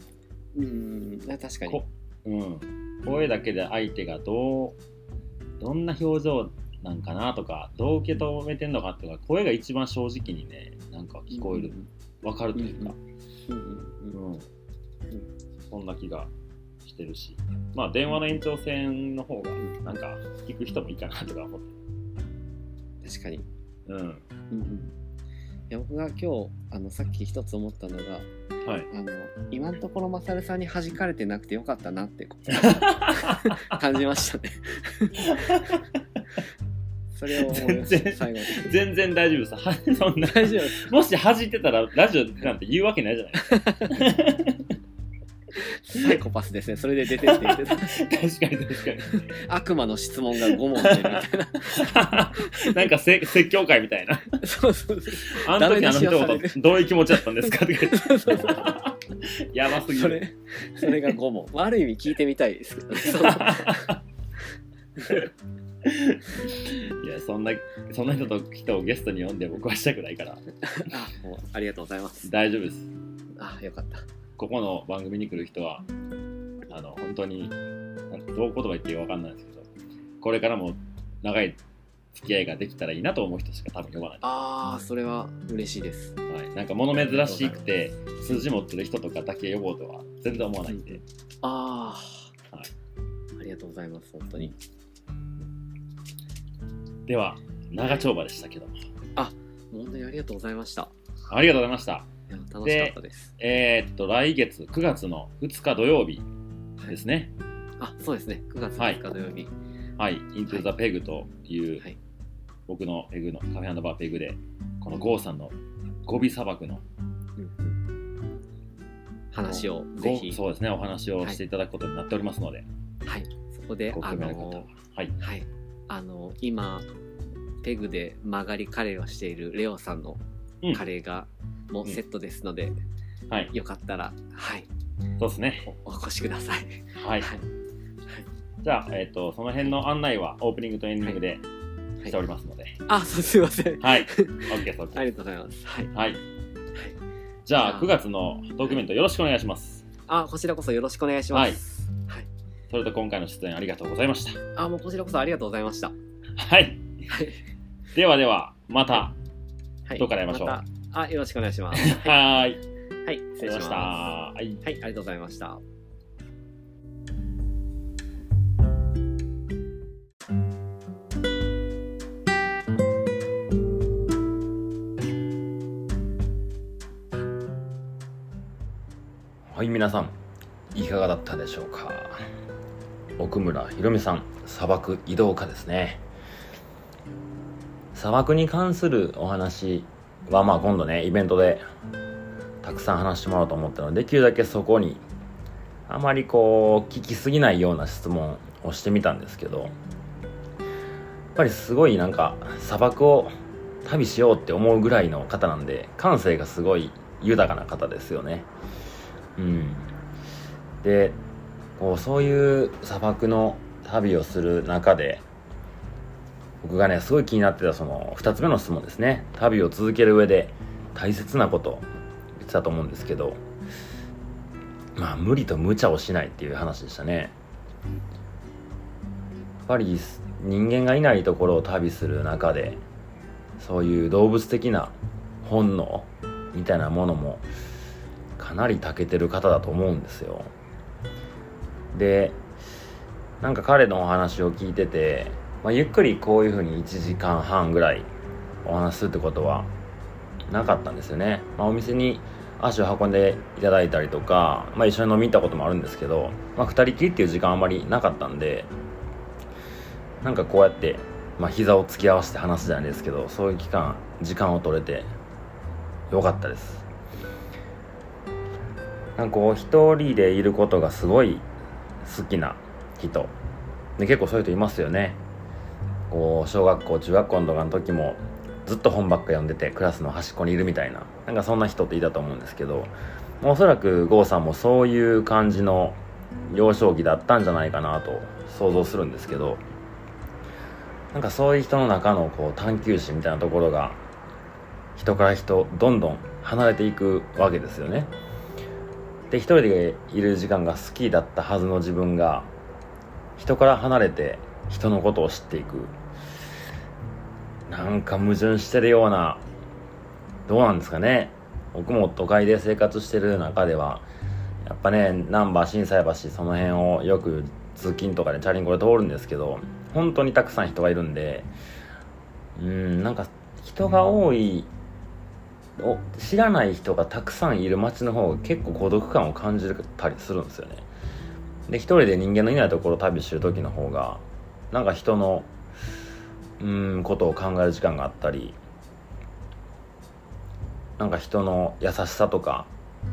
うん、確かにこ。うん、声だけで相手がどう、どんな表情なんかなとか、どう受け止めてんのかっていうのが、声が一番正直にね、なんか聞こえる、わかるというか。うん、そんな気がしてるし、まあ電話の延長線の方がなんか聞く人もいいかなとか思って。確かに。うん。うんうんいや僕が今日あのさっき一つ思ったのがはい。あの今のところマサルさんに弾かれてなくてよかったなって 感じましたね。それを全然。全然大丈夫です。は そんな。大丈夫。もし弾いてたらラジオなんて言うわけないじゃないですか。サイコパスですね。それで出てって言ってた。確かに確かに。悪魔の質問が5問みたいな。なんかせ説教会みたいな。そうそうそう。あの時あのダメ出しをされる一言どういう気持ちだったんですかってそうそうそうやばすぎる。それ、それが5問。まあある意味聞いてみたいですけどね。いや、そんな、そんな人と人をゲストに呼んで僕はしたくないから、あ、もうありがとうございます。大丈夫です。あ、よかった。ここの番組に来る人は、あの、本当に、どう言葉言っていいかわかんないですけど、これからも長い付き合いができたらいいなと思う人しか多分呼ばない。ああ、それは嬉しいです。はい、なんか物珍しくて数字持ってる人とかだけ呼ぼうとは全然思わないんで、ああ、はいありがとうございます、本当に。では長丁場でしたけども本当にありがとうございました。ありがとうございました楽しかったです。えー、っと来月9月の2日土曜日ですね。あ、そうですね。9月はい。2日土曜日。はい、イントゥザペグという、はい。僕のペグのカフェバーペグでこのゴーさんのゴビ砂漠のうんうん。話をぜひ、ごそうですね。お話をしていただくことになっておりますので、はい、そこであの、はい。はい、あの、今、ペグで曲がりカレーをしているレオさんのうん。カレーがもうセットですので、はいよかったら、はい、そうですねおお越しください。はい、はいじゃあ、えー、っとその辺の案内はオープニングとエンディングではいしておりますのであ、そうすいません。はい、OK ですありがとうございます。はい。はい。じゃあ、あ9月のトークイベントよろしくお願いします。あ、こちらこそよろしくお願いします。はい。それと今回の出演ありがとうございました。あ、もうこちらこそありがとうございました。はい。はい。ではでは、また。はい。どうからやりましょうたあ、よろしくお願いします。はい。はい、失礼しました。はい、はい、ありがとうございました。はい、皆さん、いかがだったでしょうか？奥村ひろみさん、砂漠移動家ですね。砂漠に関するお話はまあ今度ねイベントでたくさん話してもらおうと思ったのでできるだけそこにあまりこう聞きすぎないような質問をしてみたんですけどやっぱりすごいなんか砂漠を旅しようって思うぐらいの方なんで感性がすごい豊かな方ですよね。うん。でこうそういう砂漠の旅をする中で僕がねすごい気になってたその2つ目の質問ですね。旅を続ける上で大切なこと言ってたと思うんですけどまあ無理と無茶をしないっていう話でしたね。やっぱり人間がいないところを旅する中でそういう動物的な本能みたいなものもかなり長けてる方だと思うんですよ。でなんか彼のお話を聞いてて、まあ、ゆっくりこういうふうに1時間半ぐらいお話するってことはなかったんですよね、まあ、お店に足を運んでいただいたりとか、まあ、一緒に飲み行ったこともあるんですけど、まあ、2人きりっていう時間あんまりなかったんでなんかこうやってまあ、膝を突き合わせて話すじゃないですけどそういう期間時間を取れてよかったです。なんかこう一人でいることがすごい好きな人。で結構そういう人いますよね。こう小学校中学校のとかの時もずっと本ばっか読んでてクラスの端っこにいるみたいななんかそんな人っていたと思うんですけどおそらく郷さんもそういう感じの幼少期だったんじゃないかなと想像するんですけどなんかそういう人の中のこう探求心みたいなところが人から人どんどん離れていくわけですよね。で一人でいる時間が好きだったはずの自分が人から離れて人のことを知っていく。なんか矛盾してるようなどうなんですかね。僕も都会で生活してる中ではやっぱね難波心斎橋その辺をよく通勤とかでチャリンコで通るんですけど本当にたくさん人がいるんでうんなんか人が多いお知らない人がたくさんいる街の方が結構孤独感を感じたりするんですよね。で一人で人間のいないところを旅してる時の方がなんか人のうんことを考える時間があったりなんか人の優しさとか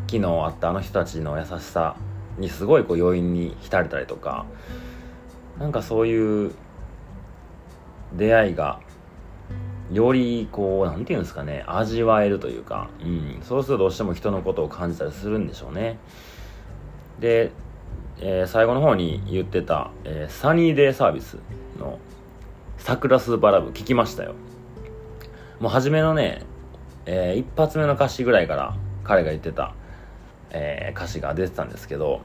昨日あったあの人たちの優しさにすごいこう余韻に浸れたりとかなんかそういう出会いがよりこう何て言うんですかね味わえるというか、うん、そうするとどうしても人のことを感じたりするんでしょうね。で、えー、最後の方に言ってた、えー、サニーデイサービスの「桜スーパーラブ」聞きましたよ。もう初めのね、えー、一発目の歌詞ぐらいから彼が言ってたえ、歌詞が出てたんですけど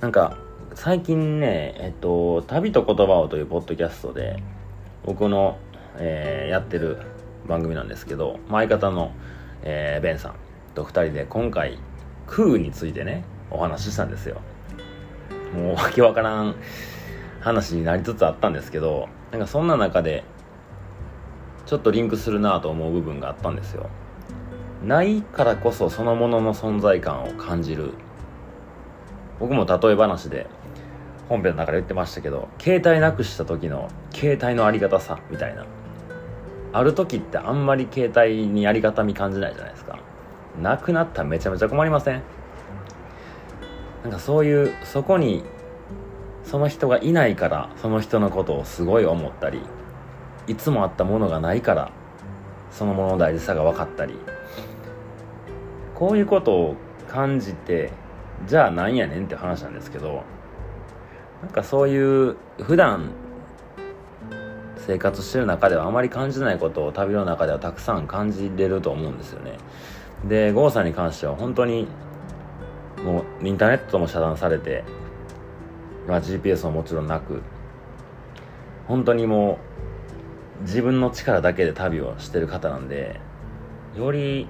なんか最近ねえっと「旅と言葉を」というポッドキャストで僕の、え、やってる番組なんですけど相方の、えー、ベンさんと2人で今回空についてねお話ししたんですよ。もうわけわからん話になりつつあったんですけどなんかそんな中でちょっとリンクするなと思う部分があったんですよ。ないからこそそのものの存在感を感じる。僕も例え話で本編の中で言ってましたけど携帯なくした時の携帯のありがたさみたいな。ある時ってあんまり携帯にありがたみ感じないじゃないですか。なくなったらめちゃめちゃ困りません？なんかそういうそこにその人がいないからその人のことをすごい思ったりいつもあったものがないからそのものの大事さが分かったり。こういうことを感じてじゃあなんやねんって話なんですけどなんかそういう普段生活してる中ではあまり感じないことを旅の中ではたくさん感じれると思うんですよね。で郷さんに関しては本当にもうインターネットも遮断されて、まあ、GPS ももちろんなく本当にもう自分の力だけで旅をしてる方なんでより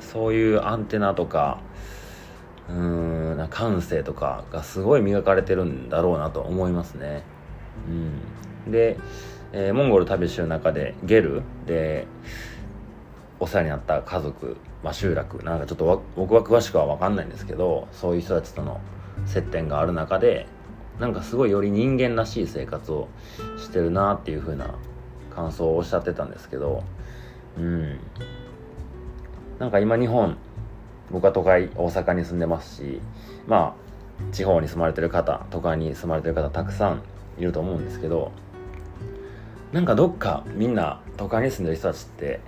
そういうアンテナとかうーん感性とかがすごい磨かれてるんだろうなと思いますね。うん、で、えー、モンゴル旅してる中でゲルでお世話になった家族、まあ、集落。なんかちょっと僕は詳しくは分かんないんですけどそういう人たちとの接点がある中でなんかすごいより人間らしい生活をしてるなっていう風な感想をおっしゃってたんですけどうん。なんか今日本僕は都会大阪に住んでますしまあ地方に住まれてる方都会に住まれてる方たくさんいると思うんですけどなんかどっかみんな都会に住んでる人たちって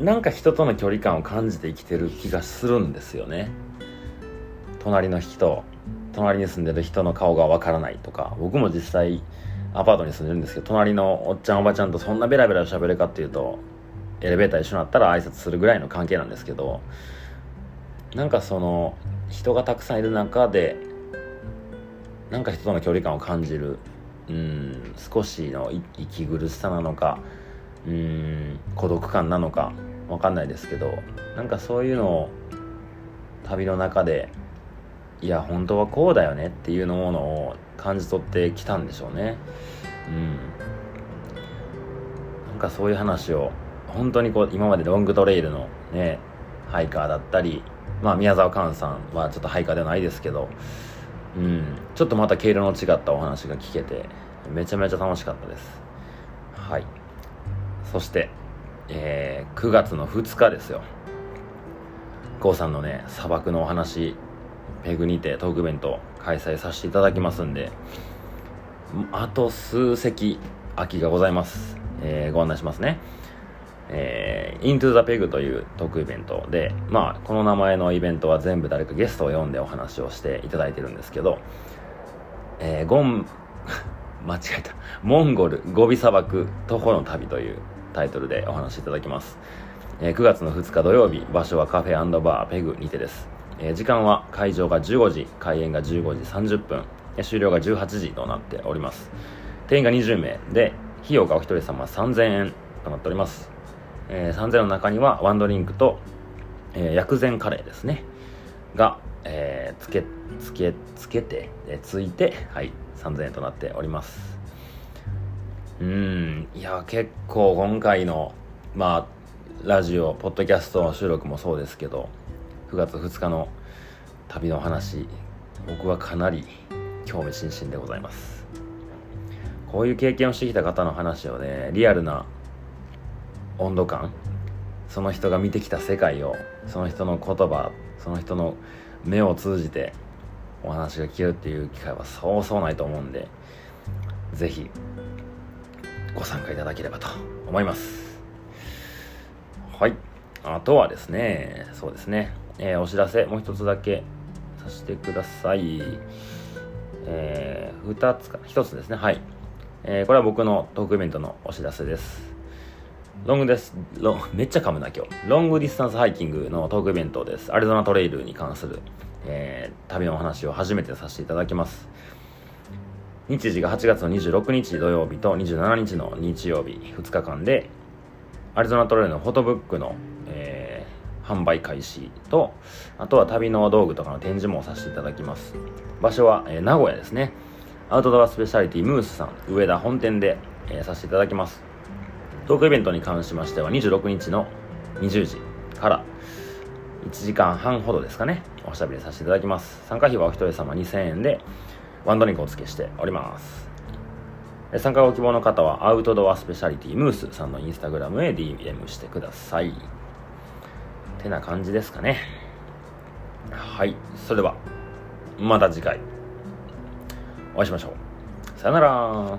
なんか人との距離感を感じて生きてる気がするんですよね。隣の人隣に住んでる人の顔がわからないとか。僕も実際アパートに住んでるんですけど隣のおっちゃんおばちゃんとそんなベラベラ喋るかっていうとエレベーター一緒になったら挨拶するぐらいの関係なんですけどなんかその人がたくさんいる中でなんか人との距離感を感じるうん少しの息苦しさなのかうん孤独感なのか分かんないですけどなんかそういうのを旅の中でいや本当はこうだよねっていうのものを感じ取ってきたんでしょうね。うん。なんかそういう話を本当にこう今までロングトレイルのねハイカーだったりまあ宮沢寛さんはちょっとハイカーではないですけどうん。ちょっとまた毛色の違ったお話が聞けてめちゃめちゃ楽しかったです。はい。そして、えー、9月の2日ですよ。郷さんのね砂漠のお話ペグにてトークイベント開催させていただきますんであと数席空きがございます、えー、ご案内しますね。えー、Into the Peg というトークイベントで、まあ、この名前のイベントは全部誰かゲストを呼んでお話をしていただいてるんですけど、えー、ゴン、間違えた、モンゴルゴビ砂漠徒歩の旅というタイトルでお話しいただきます。えー、9月の2日土曜日、場所はカフェバーペグにてです。えー、時間は会場が15時、開演が15時30分、終了が18時となっております。定員が20名で、費用がお一人様3000円となっております。えー、3000の中にはワンドリンクと、えー、薬膳カレーですねが、えー、つけつけつけて、えー、ついてはい3000円となっておりますうん。いや結構今回のまあラジオポッドキャスト収録もそうですけど9月2日の旅の話僕はかなり興味津々でございます。こういう経験をしてきた方の話をねリアルな温度感その人が見てきた世界をその人の言葉その人の目を通じてお話が聞けるっていう機会はそうそうないと思うんで是非ご参加いただければと思いますはいあとはですねそうですね、えー、お知らせもう一つだけさせてくださいえー、2つか1つですねはい、えー、これは僕のトークイベントのお知らせですロングです。ロ めっちゃ噛むな、今日。ロングディスタンスハイキングのトークイベントです。アリゾナトレイルに関する、えー、旅のお話を初めてさせていただきます。日時が8月の26日土曜日と27日の日曜日、2日間で、アリゾナトレイルのフォトブックの、えー、販売開始と、あとは旅の道具とかの展示もさせていただきます。場所は、えー、名古屋ですね。アウトドアスペシャリティムースさん、上田本店で、えー、させていただきます。トークイベントに関しましては26日の20時から1時間半ほどですかね、おしゃべりさせていただきます。参加費はお一人様2000円で、ワンドリンクお付けしております。参加ご希望の方は、アウトドアスペシャリティムースさんのインスタグラムへ DM してください。てな感じですかね。はい。それでは、また次回、お会いしましょう。さよなら。